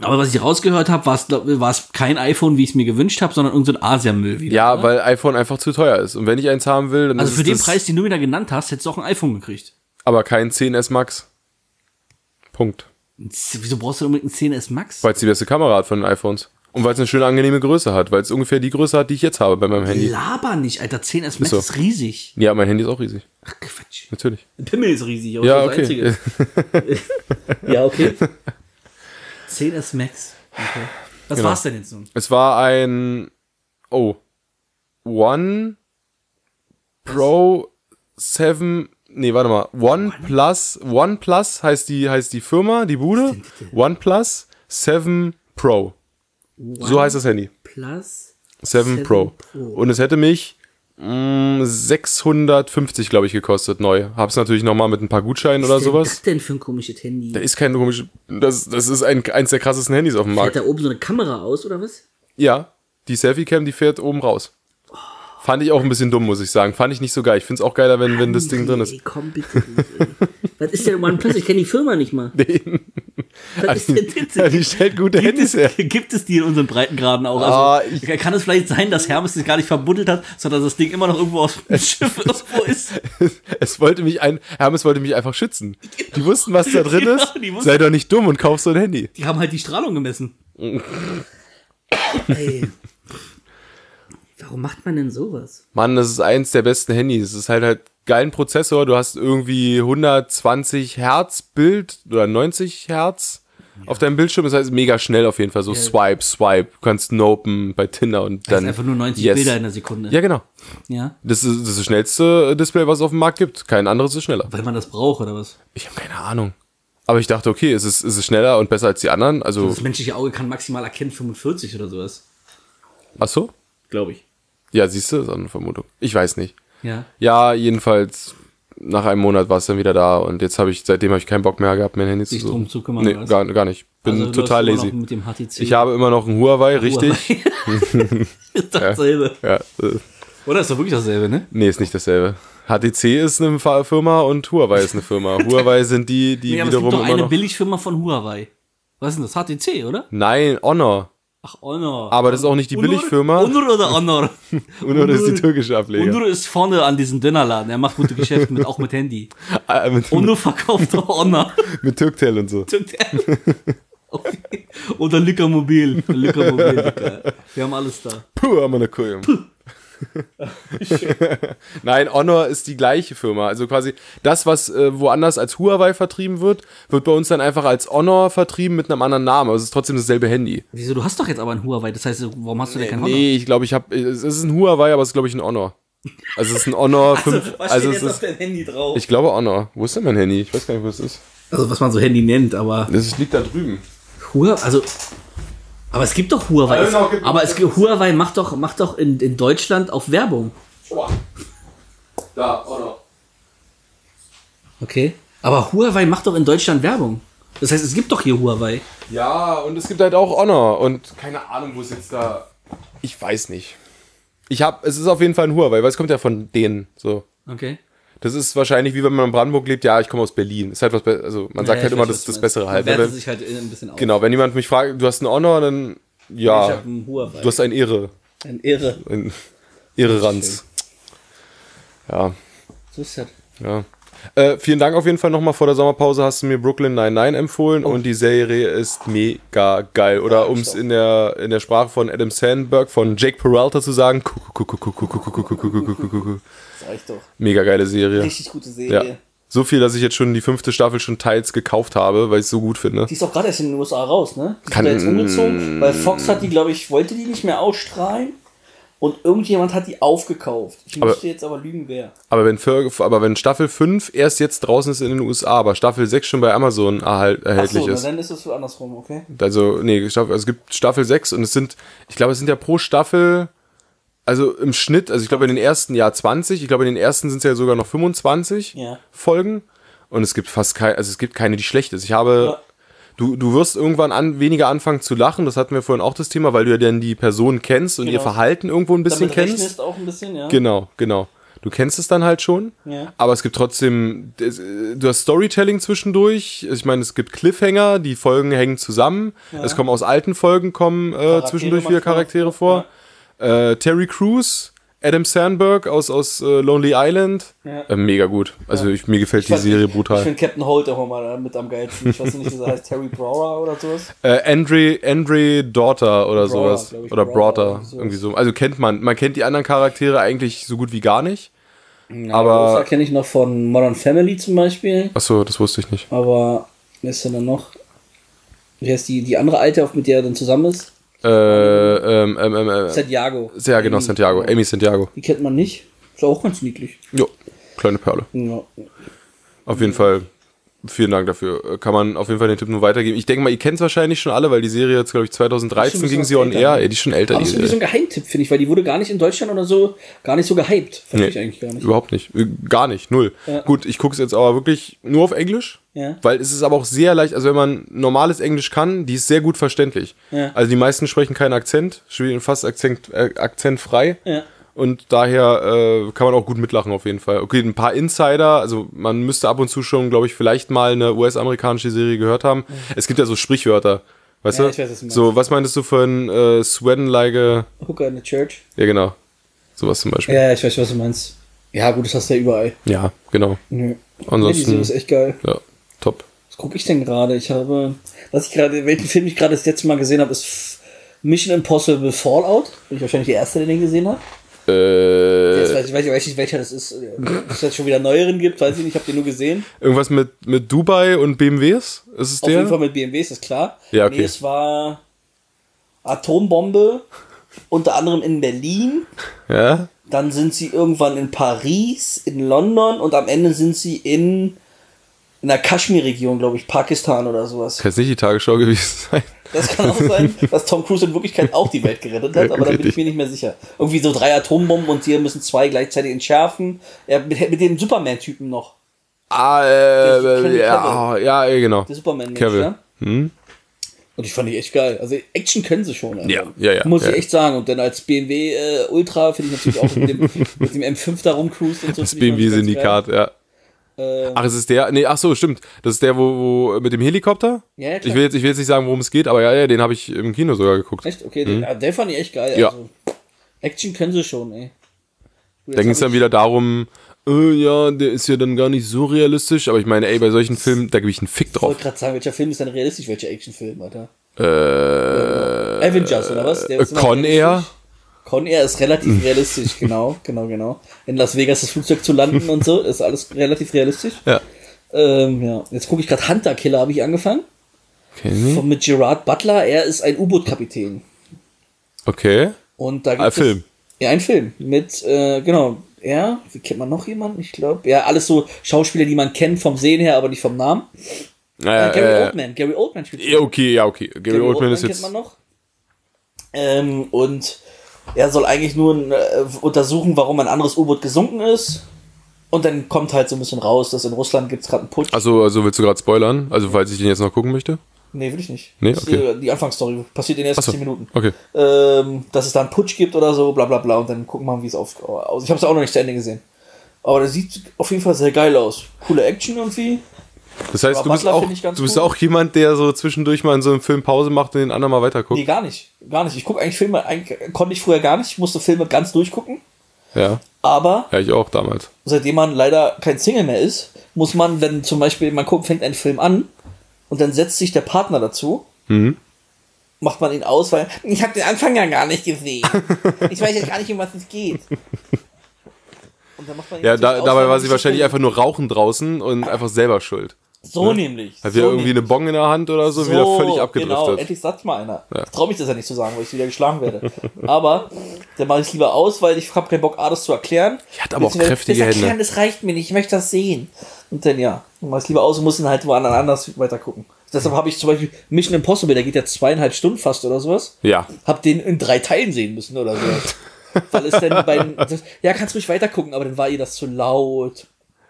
Aber was ich rausgehört habe, war es, kein iPhone, wie ich es mir gewünscht habe, sondern irgendein so Asiamüll wieder. ja, oder? weil iPhone einfach zu teuer ist. Und wenn ich eins haben will, dann Also für den Preis, den du mir da genannt hast, hättest du auch ein iPhone gekriegt. aber kein 10S Max. Punkt. Wieso brauchst du unbedingt einen 10S Max? Weil es die beste Kamera hat von den iPhones. Und weil es eine schöne, angenehme Größe hat. Weil es ungefähr die Größe hat, die ich jetzt habe bei meinem Handy. Laber nicht, Alter. 10S Max so. ist riesig. Ja, mein Handy ist auch riesig. Ach, Quatsch. Natürlich. Pimmel ist riesig, aber Ja, das ist okay. das Einzige. ja, okay. 10S Max. Okay. Was Genau. war's denn jetzt nun? Es war ein. Oh. One Pro 7. Nee, warte mal. One Plus. One Plus heißt die, heißt die Firma, die Bude. One Plus 7 Pro. So heißt das Handy. Plus 7 7 Pro. Pro. Und es hätte mich mh, 650, glaube ich, gekostet neu. Hab's natürlich nochmal mit ein paar Gutscheinen oder Was ist denn sowas. das denn für ein komisches Handy? Da ist kein komisch. Das, das ist ein, eins der krassesten Handys auf dem Fährt Markt. da oben so eine Kamera aus, oder was? Ja, die Selfie-Cam, die fährt oben raus. Fand ich auch ein bisschen dumm, muss ich sagen. Fand ich nicht so geil. Ich find's auch geiler, wenn, wenn das Ding drin ist. komm bitte nicht, ey. Was ist denn OnePlus? Ich kenne die Firma nicht mal. Was ist denn Ja, das? die stellt gute Gibt Handys es, her. gibt es die in unseren Breitengraden auch? Also, Ah, ich- kann es vielleicht sein, dass Hermes das gar nicht verbuddelt hat, sondern das Ding immer noch irgendwo auf dem Schiff irgendwo ist? Es wollte mich ein, Hermes wollte mich einfach schützen. Die wussten, was da drin Genau, ist. Sei doch nicht dumm und kauf so ein Handy. Die haben halt die Strahlung gemessen. Ey. Warum macht man denn sowas? Mann, das ist eins der besten Handys. Es ist halt halt geilen Prozessor. Du hast irgendwie 120 Hertz Bild oder 90 Hertz auf deinem Bildschirm. Das heißt mega schnell auf jeden Fall. So Swipe, Swipe. Du kannst nopen bei Tinder und Das dann. ist einfach nur 90 Yes. Bilder in der Sekunde. Ja, genau. ja. Das ist, das ist das schnellste Display, was es auf dem Markt gibt. Kein anderes ist schneller. Weil man das braucht, oder was? Ich habe keine Ahnung. Aber ich dachte, okay, es ist, es ist schneller und besser als die anderen. Also, Das menschliche Auge kann maximal erkennen 45 oder sowas. ach so? Glaube ich. Ja, siehst du, das ist eine Vermutung. Ich weiß nicht. Ja. Ja, jedenfalls nach einem Monat war es dann wieder da und jetzt habe ich, seitdem habe ich keinen Bock mehr gehabt, mir ein Handy zu suchen. drum zu kümmern, Nee, gar, gar nicht. Bin Also, total lazy. Ich habe immer noch ein Huawei, richtig. ist dasselbe. Ja, äh, Oder ist doch wirklich dasselbe, ne? nee, ist nicht dasselbe. HTC ist eine Firma und Huawei ist eine Firma. Huawei sind die, die Nee, aber es wiederum gibt doch eine. Billigfirma von Huawei. Was ist denn das? HTC, oder? Nein, Honor. Ach, Honor. Aber das ist auch nicht die Honor? Billigfirma. Honor oder Honor? Honor ist die türkische Ableger. Honor ist vorne an diesem Dönerladen. Er macht gute Geschäfte mit, auch mit Handy. Ah, mit, Honor verkauft auch Honor. mit Türktel und so. Okay. Oder Lücker Mobil. Lücker Mobil, Lücker. Wir haben alles da. Puh, haben wir eine Kuh. Nein, Honor ist die gleiche Firma. Also quasi das, was äh, woanders als Huawei vertrieben wird, wird bei uns dann einfach als Honor vertrieben mit einem anderen Namen. Aber es ist trotzdem dasselbe Handy. Wieso? Du hast doch jetzt aber ein Huawei. Das heißt, warum hast du denn kein Honor? Nee, ich glaube, ich habe. Es ist ein Huawei, aber es ist, glaube ich, ein Honor. Also es ist ein Honor 5. Also, es ist, deinem Handy drauf? ich glaube Honor. Wo ist denn mein Handy? Ich weiß gar nicht, wo es ist. Also, was man so Handy nennt, aber. Das liegt da drüben. Huawei, also. Aber es gibt doch Huawei. Ja, genau, gibt- aber es, Huawei macht doch, macht doch in, in Deutschland auch Werbung. Da, Honor. Okay. Aber Huawei macht doch in Deutschland Werbung. Das heißt, es gibt doch hier Huawei. Ja, und es gibt halt auch Honor. Und keine Ahnung, wo es jetzt da. Ich weiß nicht. Ich habe, es ist auf jeden Fall ein Huawei, weil es kommt ja von denen. So. Okay. Das ist wahrscheinlich wie wenn man in Brandenburg lebt. Ja, ich komme aus Berlin. Ist halt was, also man sagt Ja, halt immer das, was das Bessere wertet Wenn, sich halt ein bisschen auf. genau, wenn jemand mich fragt, du hast einen Honor, dann ja, Ich hab einen Huawei. du hast ein Ehre, Ein Irre. ein Ehre-Ranz. Ja, So ist das. ja. Äh, vielen Dank auf jeden Fall nochmal vor der Sommerpause hast du mir Brooklyn 99 empfohlen und die Serie ist mega geil. Oder um es in der, in der Sprache von Adam Sandberg, von Jake Peralta zu sagen, Sag ich doch. mega geile Serie. Richtig gute Serie. Ja. So viel, dass ich jetzt schon die fünfte Staffel schon teils gekauft habe, weil ich es so gut finde. Die ist auch gerade erst in den USA raus, ne? Die Kann- da jetzt umgezogen, weil Fox hat die, glaube ich, wollte die nicht mehr ausstrahlen und irgendjemand hat die aufgekauft. Ich Aber- müsste jetzt aber lügen, wer. Aber wenn, aber wenn Staffel 5 erst jetzt draußen ist in den USA, aber Staffel 6 schon bei Amazon erhalt, erhältlich Achso, na, ist. dann ist es so andersrum, okay? Also, nee, Staffel, also es gibt Staffel 6 und es sind, ich glaube, es sind ja pro Staffel, also im Schnitt, also ich glaube in den ersten Jahr 20, ich glaube in den ersten sind es ja sogar noch 25 Ja. Folgen und es gibt fast keine, also es gibt keine, die schlecht ist. Ich habe, Ja. Du, du wirst irgendwann an, weniger anfangen zu lachen, das hatten wir vorhin auch das Thema, weil du ja dann die Person kennst und ihr Genau. Verhalten irgendwo ein bisschen Damit kennst. auch ein bisschen, ja? Genau, genau. Du kennst es dann halt schon, Ja. aber es gibt trotzdem, du hast Storytelling zwischendurch. Ich meine, es gibt Cliffhanger, die Folgen hängen zusammen. Es kommen aus alten Folgen kommen äh, zwischendurch wieder Charaktere vor. Äh, Terry Crews Adam Sandberg aus, aus äh, Lonely Island. Ja. Äh, mega gut. Also ich, mir gefällt die fand- Serie Ich brutal. finde Captain Holt auch mal mit am geilsten. Ich weiß nicht, wie der heißt, Terry Brower oder sowas. Äh, Andre, Andre Daughter oder Brauer, sowas. ich, Oder Braughter. irgendwie so. Also kennt man. Man kennt die anderen Charaktere eigentlich so gut wie gar nicht. Ja, Aber- Rosa kenne ich noch von Modern Family zum Beispiel. Achso, das wusste ich nicht. Aber wer ist denn da noch? Wer ist die, die andere Alte, mit der er dann zusammen ist? Äh, ähm, ähm, ähm, äh, Santiago. ja, genau, Amy. Santiago. Amy Santiago. Die kennt man nicht. Ist auch ganz niedlich. Jo, kleine Perle. Ja. Auf jeden Fall. Vielen Dank dafür. Äh, Kann man auf jeden Fall den Tipp nur weitergeben. Ich denke mal, ihr kennt es wahrscheinlich schon alle, weil die Serie jetzt, glaube ich, 2013 Schon ein ging sie on air. Ey, die ist schon älter, Aber die das ist ein Geheimtipp, finde ich, weil die wurde gar nicht in Deutschland oder so, gar nicht so gehypt. Verstehe ich eigentlich gar nicht. Überhaupt nicht. Äh, Gar nicht. Null. Ja. Gut, ich gucke es jetzt aber wirklich nur auf Englisch. Ja. Weil es ist aber auch sehr leicht, also wenn man normales Englisch kann, die ist sehr gut verständlich. Ja. Also die meisten sprechen keinen Akzent, spielen fast Akzent, äh, akzentfrei. Ja. Und daher äh, kann man auch gut mitlachen auf jeden Fall. Okay, ein paar Insider, also man müsste ab und zu schon, glaube ich, vielleicht mal eine US-amerikanische Serie gehört haben. Es gibt ja so Sprichwörter. Weißt Ja, du? ich weiß, was du meinst. so, was meintest du von äh, Sweden like a- Hooker in the Church. Ja, genau. Sowas zum Beispiel. Ja, ich weiß, was du meinst. Ja, gut, das hast du ja überall. Ja, genau. Nö. Ja, die Ansonsten, Serie ist echt geil. ja, top. Was gucke ich denn gerade? Ich habe, was ich gerade, welchen Film ich gerade das letzte Mal gesehen habe, ist Mission Impossible Fallout. Bin ich wahrscheinlich der Erste, der den gesehen hat. Äh, Jetzt weiß ich, weiß ich weiß nicht, welcher das ist. Ob es jetzt schon wieder neueren gibt, weiß ich nicht. Ich habe den nur gesehen. irgendwas mit, mit Dubai und BMWs? Ist es Auf der? jeden Fall mit BMW, ist klar. Ja, okay. Nee, es war Atombombe, unter anderem in Berlin. Ja? Dann sind sie irgendwann in Paris, in London und am Ende sind sie in, in der Kaschmir-Region, glaube ich, Pakistan oder sowas. Kann jetzt nicht die Tagesschau gewesen sein. Das kann auch sein, dass Tom Cruise in Wirklichkeit auch die Welt gerettet hat, aber da bin ich mir nicht mehr sicher. Irgendwie so drei Atombomben und die müssen zwei gleichzeitig entschärfen. Ja, mit, mit dem Superman-Typen noch. Ah, Der äh, Henry ja, ja, genau. Der Superman-Mensch, ja? Hm? Und ich fand die echt geil. Also Action können sie schon. Alter. Ja, ja, ja, Muss ja. ich echt sagen. Und dann als BMW äh, Ultra finde ich natürlich auch mit dem, mit dem M5 da rumcruist und so. Das BMW-Syndikat, ja. Geil. Äh, Ach, es ist der, nee, ach so, stimmt. Das ist der, wo, wo mit dem Helikopter? Ja, ja, klar. ich, will jetzt, ich will jetzt nicht sagen, worum es geht, aber ja, ja, den habe ich im Kino sogar geguckt. echt? Okay, den, ja, der fand ich echt geil. Mhm. Ja. Also, Action können sie schon, ey. Gut, Da ging es dann wieder darum, äh, ja, der ist ja dann gar nicht so realistisch, aber ich meine, ey, bei solchen Filmen, da gebe ich einen Fick Ich drauf. wollte gerade sagen, welcher Film ist denn realistisch? Welcher Actionfilm, Alter? Äh, Avengers, oder was? Der äh, Con realistisch. Con Air ist relativ realistisch, genau, genau, genau. In Las Vegas das Flugzeug zu landen und so, ist alles relativ realistisch. Ja. Ähm, ja. Jetzt gucke ich gerade Hunter Killer, habe ich angefangen. Okay. Von, mit Gerard Butler. Er ist ein U-Boot-Kapitän. okay. Und da gibt Ein es, Film. Ja, ein Film. Mit, äh, genau, er, wie kennt man noch jemanden? Ich glaube, ja, alles so Schauspieler, die man kennt vom Sehen her, aber nicht vom Namen. Äh, Äh, Gary äh, Oldman. Gary Oldman spielt ja, okay, ja, okay. Gary, Oldman ist kennt jetzt. man noch. Ähm, und er soll eigentlich nur äh, untersuchen, warum ein anderes U-Boot gesunken ist. Und dann kommt halt so ein bisschen raus, dass in Russland gibt es gerade einen Putsch. Also, also willst du gerade spoilern? Also, falls ich den jetzt noch gucken möchte? nee, will ich nicht. Nee, Das ist okay. die, Anfangsstory passiert in den ersten Achso. 10 Minuten. Okay. Ähm, dass es da einen Putsch gibt oder so, bla bla bla. Und dann gucken wir mal, wie es auf- aus. Ich habe es auch noch nicht zu Ende gesehen. Aber das sieht auf jeden Fall sehr geil aus. Coole Action irgendwie. Das heißt, Aber du bist, auch, du bist gut. auch jemand, der so zwischendurch mal in so einem Film Pause macht und den anderen mal weiterguckt. Nee, gar nicht. Gar nicht. Ich gucke eigentlich Filme, eigentlich, konnte ich früher gar nicht. Ich musste Filme ganz durchgucken. Ja. Aber Ja, ich auch damals. seitdem man leider kein Single mehr ist, muss man, wenn zum Beispiel man guckt, fängt einen Film an und dann setzt sich der Partner dazu, Mhm. macht man ihn aus, weil ich habe den Anfang ja gar nicht gesehen. ich weiß jetzt gar nicht, um was es geht. Und dann macht man Ja, da, dabei war sie wahrscheinlich einfach nur rauchen draußen und einfach selber schuld. so nämlich. Hat so wieder irgendwie eine nämlich. Bong in der Hand oder so, wieder völlig Genau, abgedriftet. endlich sagt mal einer. Ja. Ich traue mich das ja nicht zu sagen, weil ich wieder geschlagen werde. aber dann mache ich es lieber aus, weil ich habe keinen Bock, alles zu erklären. Ich hatte aber auch kräftige das Erklären, Hände. das reicht mir nicht, ich möchte das sehen. Und dann ja, dann mache ich es lieber aus und muss dann halt woanders anders weiter gucken. Deshalb habe ich zum Beispiel Mission Impossible, der geht ja zweieinhalb Stunden fast oder sowas. Ja. Hab den in drei Teilen sehen müssen oder sowas. Weil es dann bei ja, kannst ruhig weiter gucken, aber dann war ihr das zu laut.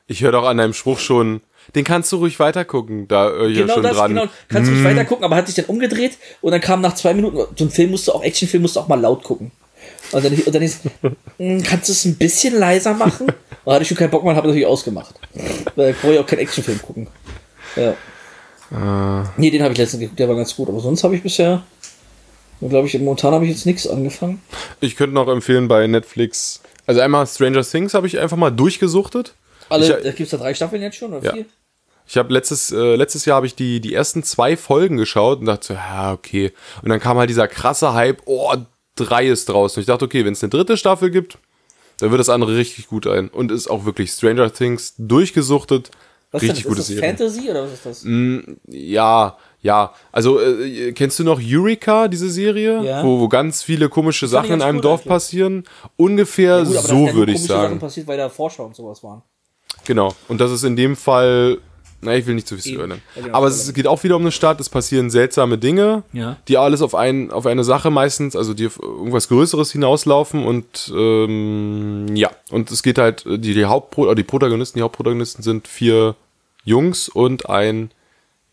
Ich höre doch an deinem Spruch schon, den kannst du ruhig weitergucken. Da höre ich Genau schon das, dran. genau. Kannst ruhig weiter gucken, aber hat sich dann umgedreht und dann kam nach zwei Minuten, so ein Film musst du auch, Actionfilm musst du auch mal laut gucken. Und dann, und dann ist, "Hm, kannst du es ein bisschen leiser machen? Da hatte ich schon keinen Bock mehr, habe natürlich ausgemacht. Weil ich brauche ja auch keinen Actionfilm gucken. Ja. Ah. Nee, den habe ich letztens geguckt, der war ganz gut, aber sonst habe ich bisher, glaube ich, momentan habe ich jetzt nichts angefangen. Ich könnte noch empfehlen bei Netflix Also einmal Stranger Things habe ich einfach mal durchgesuchtet. Alle, Ich- da gibt's da drei Staffeln jetzt schon, oder Ja. vier? Ich habe letztes, äh, letztes Jahr habe ich die, die ersten zwei Folgen geschaut und dachte so, ja, okay. Und dann kam halt dieser krasse Hype, oh, drei ist draußen. Und ich dachte, okay, wenn es eine dritte Staffel gibt, dann wird das andere richtig gut ein. Und ist auch wirklich Stranger Things durchgesuchtet. Was richtig ist gute? Ist das Serie. Fantasy oder was ist das? Ja, ja. Also, äh, kennst du noch Eureka, diese Serie? Ja. Wo, wo ganz viele komische Sachen in einem gut Dorf eigentlich. passieren? Ungefähr Gut, da sind so ja würde ich komische sagen. Sachen passiert, weil da Vorschau und sowas waren. Genau. Und das ist in dem Fall. Na, ich will nicht zu viel spoilern. Ja, genau. Aber es geht auch wieder um eine Stadt. Es passieren seltsame Dinge, Ja. die alles auf, ein, auf eine Sache meistens, also die auf irgendwas Größeres hinauslaufen. Und ähm, ja, und es geht halt, die, die Hauptpro oder die Protagonisten, die Hauptprotagonisten sind vier Jungs und ein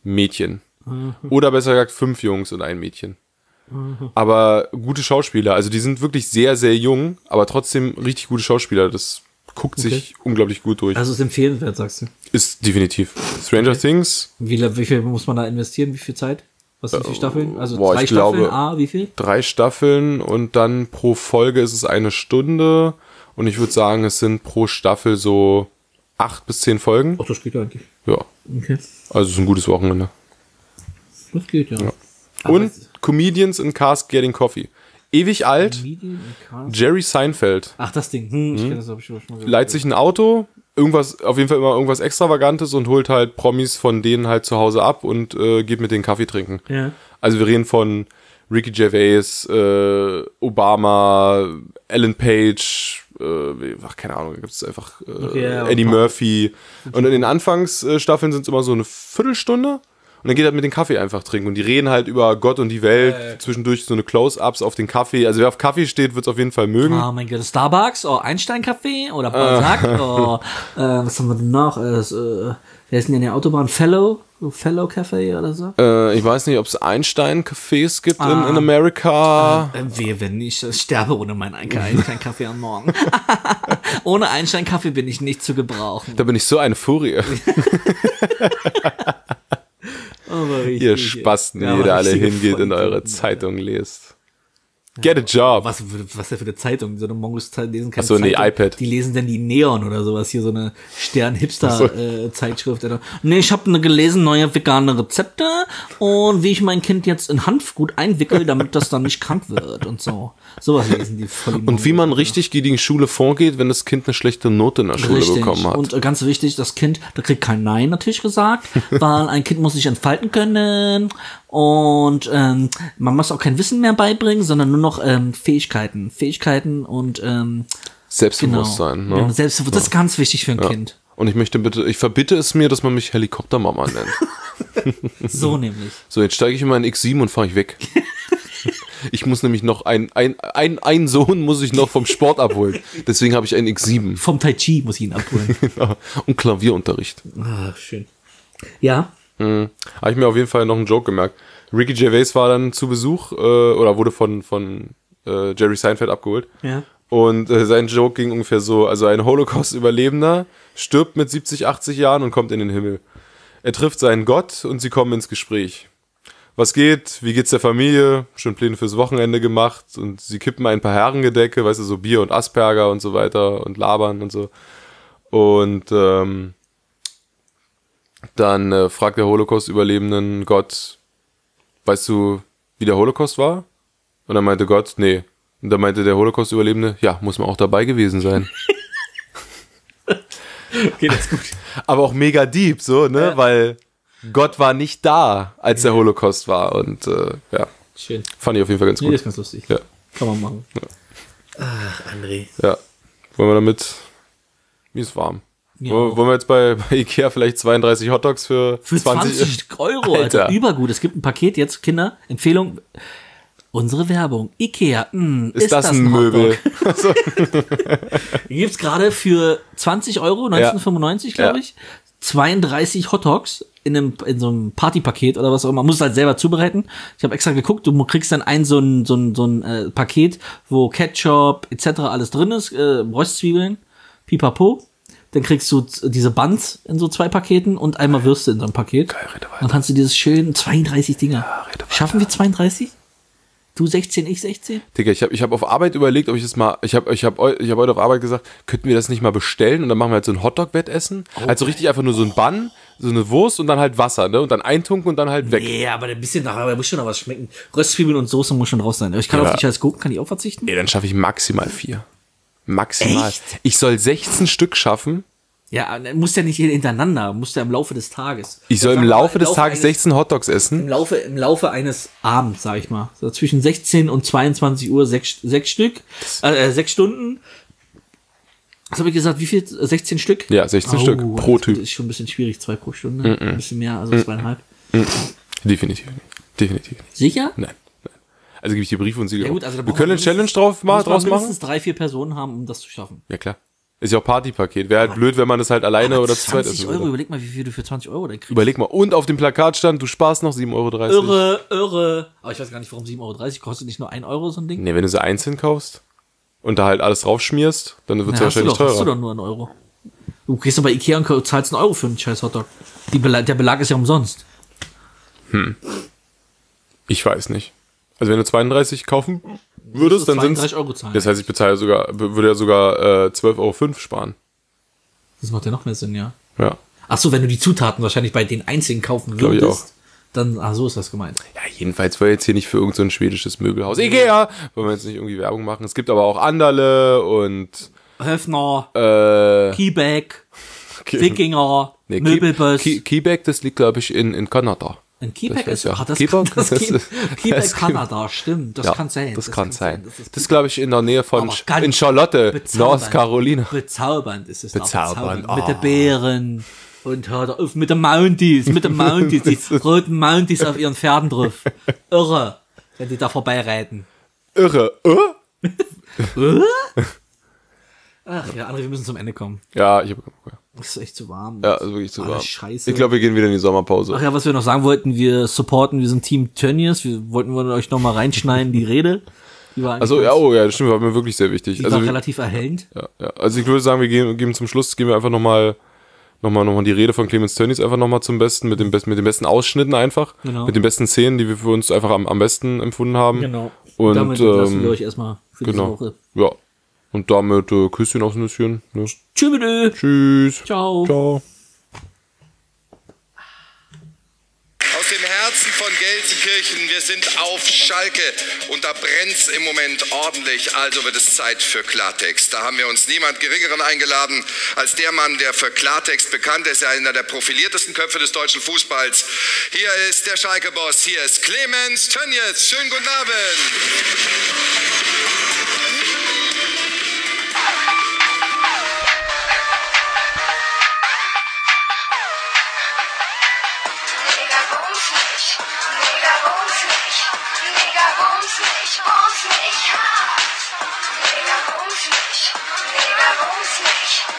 Mädchen. Mhm. Oder besser gesagt, fünf Jungs und ein Mädchen. Aber gute Schauspieler. Also die sind wirklich sehr, sehr jung, aber trotzdem richtig gute Schauspieler. Das guckt sich unglaublich gut durch. Also ist empfehlenswert, sagst du. Ist definitiv. Stranger Things, Wie, wie viel muss man da investieren? Wie viel Zeit? Was sind die Staffeln? Also boah, drei Staffeln, glaube- A, wie viel? drei Staffeln und dann pro Folge ist es eine Stunde. Und ich würde sagen, es sind pro Staffel so acht bis zehn Folgen. Ach, das geht eigentlich. Ja, Okay. also es ist ein gutes Wochenende. Das geht ja. Aber Und Comedians in Cars Getting Coffee. Ewig alt. Jerry Seinfeld. Ach, das Ding. Hm, ich kenne das, hab ich schon mal gehört. leiht sich ein Auto, irgendwas, auf jeden Fall immer irgendwas Extravagantes und holt halt Promis von denen halt zu Hause ab und äh, geht mit denen Kaffee trinken. Ja. Also wir reden von Ricky Gervais, äh, Obama, Ellen Page, äh, ach, keine Ahnung, da gibt es einfach äh, Okay, ja, Eddie. Murphy. Und in den Anfangsstaffeln sind es immer so eine Viertelstunde. Und dann geht er mit den Kaffee einfach trinken. Und die reden halt über Gott und die Welt. Zwischendurch so eine Close-Ups auf den Kaffee. Also wer auf Kaffee steht, wird es auf jeden Fall mögen. Oh mein Gott, Starbucks, oh, Einstein-Café oder Äh. Balzac, oh, äh, was haben wir denn noch? Äh, das, äh, wer ist denn in der Autobahn? Fellow? Fellow Café oder so? Äh, ich weiß nicht, ob es Einstein-Cafés gibt Ah. in, in Amerika. Äh, wehe, wenn ich äh, sterbe ohne meinen Einstein-Kaffee am Morgen. ohne Einstein-Kaffee bin ich nicht zu gebrauchen. Da bin ich so eine Furie. Aber richtig, Ihr Spasten, ja, die ihr da alle hingeht und eure Zeitung lest. Get a job. Was, was denn für eine Zeitung? So eine Mongos Zeit lesen keine Ach so, nee, Zeitung. iPad. Die lesen dann die Neon oder sowas. Hier so eine Stern-Hipster-Zeitschrift. nee, ich habe ne gelesen, neue vegane Rezepte und wie ich mein Kind jetzt in Hanfgut einwickel, damit das dann nicht krank wird und so. Sowas lesen die voll die Und wie man richtig gegen die Schule vorgeht, wenn das Kind eine schlechte Note in der Schule Richtig. bekommen hat. Und äh, ganz wichtig, das Kind, da kriegt kein Nein natürlich gesagt, weil ein Kind muss sich entfalten können und ähm, man muss auch kein Wissen mehr beibringen, sondern nur noch ähm, Fähigkeiten. Fähigkeiten und ähm, genau. Selbstbewusstsein. Ja, Ne? Selbstbewusstsein, das ist ganz wichtig für ein Kind. Und ich möchte bitte, ich verbitte es mir, dass man mich Helikoptermama nennt. So nämlich. So, jetzt steige ich in meinen X7 und fahre ich weg. Ich muss nämlich noch ein, ein, ein, ein Sohn muss ich noch vom Sport abholen. Deswegen habe ich einen X7 Vom Tai Chi muss ich ihn abholen. und Klavierunterricht. ah, schön. Ja, Habe ich mir auf jeden Fall noch einen Joke gemerkt. Ricky Gervais war dann zu Besuch äh, oder wurde von, von äh, Jerry Seinfeld abgeholt. ja. Und äh, sein Joke ging ungefähr so: Also ein Holocaust-Überlebender stirbt mit 70, 80 Jahren und kommt in den Himmel. Er trifft seinen Gott und sie kommen ins Gespräch. Was geht? Wie geht's der Familie? Schon Pläne fürs Wochenende gemacht und sie kippen ein paar Herrengedecke, weißt du, so Bier und Asperger und so weiter und labern und so. Und ähm, dann äh, fragt der Holocaust-Überlebenden Gott, weißt du, wie der Holocaust war? Und dann meinte Gott, nee. Und dann meinte der Holocaust-Überlebende, ja, muss man auch dabei gewesen sein. Okay, das ist gut. Aber auch mega deep, so, ne? Ja. Weil Gott war nicht da, als der Holocaust war. Und äh, ja, Schön. fand ich auf jeden Fall ganz Nee, gut. das ist ganz lustig. Ja, Kann man machen. Ach, André. ja. Wollen wir damit. Wie ist warm? Ja. Wollen wollen wir jetzt bei, bei Ikea vielleicht 32 Hotdogs für, Für 20, 20, Euro, Alter. Alter. Übergut. Es gibt ein Paket jetzt, Kinder, Empfehlung. Unsere Werbung. Ikea. Mh, Ist, das, ein Möbel? Hotdog? Hier gibt's gerade für 20 Euro, 1995, Ja. glaube ich, 32 Hotdogs in, einem, in so einem Partypaket oder was auch immer. Man muss es halt selber zubereiten. Ich habe extra geguckt, du kriegst dann ein so ein, so ein, so ein äh, Paket, wo Ketchup etc. alles drin ist, äh, Röstzwiebeln, pipapo. Dann kriegst du diese Buns in so zwei Paketen und einmal Würste in so einem Paket. Geil, rede weiter. Dann kannst du dieses schön 32 Dinger. rede weiter. Schaffen wir 32? Du 16, ich 16? Digga, ich habe ich hab auf Arbeit überlegt, ob ich das mal. Ich habe ich hab, ich hab heute auf Arbeit gesagt, könnten wir das nicht mal bestellen und dann machen wir halt so ein Hotdog-Wettessen? Also richtig einfach nur so ein Bann, so eine Wurst und dann halt Wasser, ne? Und dann eintunken und dann halt weg. Nee, aber ein bisschen nachher, aber muss schon noch was schmecken. Röstzwiebeln und Soße muss schon raus sein. Ich kann Ja. auf die scheiß Gurken, kann ich auch verzichten? Nee, dann schaffe ich maximal vier. Maximal. Echt? Ich soll 16 Stück schaffen. Ja, muss ja nicht hintereinander, muss ja im Laufe des Tages. Ich soll im Laufe des Tages eines, 16 Hotdogs essen. Im Laufe, im Laufe eines Abends, sag ich mal. So zwischen 16 und 22 Uhr sechs, sechs Stück, äh, äh, sechs Stunden. Was habe ich gesagt? Wie viel? 16 Stück? Ja, 16 Oh, Stück pro das Typ. ist schon ein bisschen schwierig, zwei pro Stunde. Ein bisschen mehr, also zweieinhalb. Definitiv nicht. Definitiv nicht. Sicher? Nein. Also gebe ich dir Brief und Siegel. Ja gut, also wir können eine Challenge drauf, ma draus machen. mindestens drei, vier Personen haben, um das zu schaffen. Ja, klar. Ist ja auch Partypaket. Wäre halt blöd, wenn man das halt alleine oder zu zweit 20 essen Euro, würde. überleg mal, wie viel du für 20 Euro da kriegst. Überleg mal. Und auf dem Plakat stand, du sparst noch 7,30 Euro. Irre, irre. Aber ich weiß gar nicht, warum 7,30 Euro kostet nicht nur 1 Euro so ein Ding. Nee, wenn du sie einzeln kaufst und da halt alles drauf schmierst, dann wird es du wahrscheinlich doch, hast du teurer. doch nur einen Euro. Du gehst doch bei Ikea und zahlst einen Euro für einen scheiß Hotdog. Bela der Belag ist ja umsonst. Ich weiß nicht. Also wenn du 32 kaufen würdest, dann sind 32 Euro zahlen. Das heißt, ich bezahle sogar, würde ja sogar äh, 12,05 Euro sparen. Das macht ja noch mehr Sinn, ja. Ja. Ach so, wenn du die Zutaten wahrscheinlich bei den einzelnen kaufen ich würdest, dann, ach so ist das gemeint. Ja, jedenfalls wir jetzt hier nicht für irgendein so schwedisches Möbelhaus. Ikea! Wollen wir jetzt nicht irgendwie Werbung machen. Es gibt aber auch Anderle und Höfner, äh, Keyback. Wikinger, Nee, Möbelbus. Key- Quebec, das liegt, glaube ich, in, in Kanada. Ein Keyback Das ist, ach, auch. das, Keyback, das, das Key- ist- Keyback das- Kanada, stimmt, das ja, kann sein. Das, kann sein. Das ist Das ist, glaube ich, in der Nähe von, in Charlotte, bezaubernd. North Carolina. Bezaubernd ist es. da, Bezaubernd, Mit ah. den Bären. Und hört auf mit den Mounties, mit den Mounties, die roten Mounties auf ihren Pferden drauf. Irre, wenn die da vorbeireiten. Irre. Äh? Ach ja, André, wir müssen zum Ende kommen. Ja, ich habe Es ist echt zu warm. ja, also wirklich zu warm. scheiße. Ich glaube, wir gehen wieder in die Sommerpause. Ach ja, was wir noch sagen wollten, wir supporten, wir sind Team Tönnies. Wir wollten wir euch noch mal reinschneiden, die Rede. Die war, Also ja, oh ja, das stimmt, war mir wirklich sehr wichtig. die Also, war relativ erhellend. ja, ja. also ich würde sagen, wir geben, geben zum Schluss, geben wir einfach nochmal noch mal, noch mal die Rede von Clemens Tönnies einfach nochmal zum Besten, mit, dem mit den besten Ausschnitten einfach, Genau. mit den besten Szenen, die wir für uns einfach am, am besten empfunden haben. Genau. Und, damit lassen ähm, wir euch erstmal für Genau. diese Woche. Ja. Und damit äh, Küsschen aufs Nüsschen. Ne? Tschüss. Tschüss. Ciao. Ciao. Aus dem Herzen von Gelsenkirchen, wir sind auf Schalke und da brennt's im Moment ordentlich, also wird es Zeit für Klartext. Da haben wir uns niemand Geringeren eingeladen als der Mann, der für Klartext bekannt ist, ja einer der profiliertesten Köpfe des deutschen Fußballs. Hier ist der Schalke-Boss, hier ist Clemens Tönjes. Schönen guten Abend. Josh.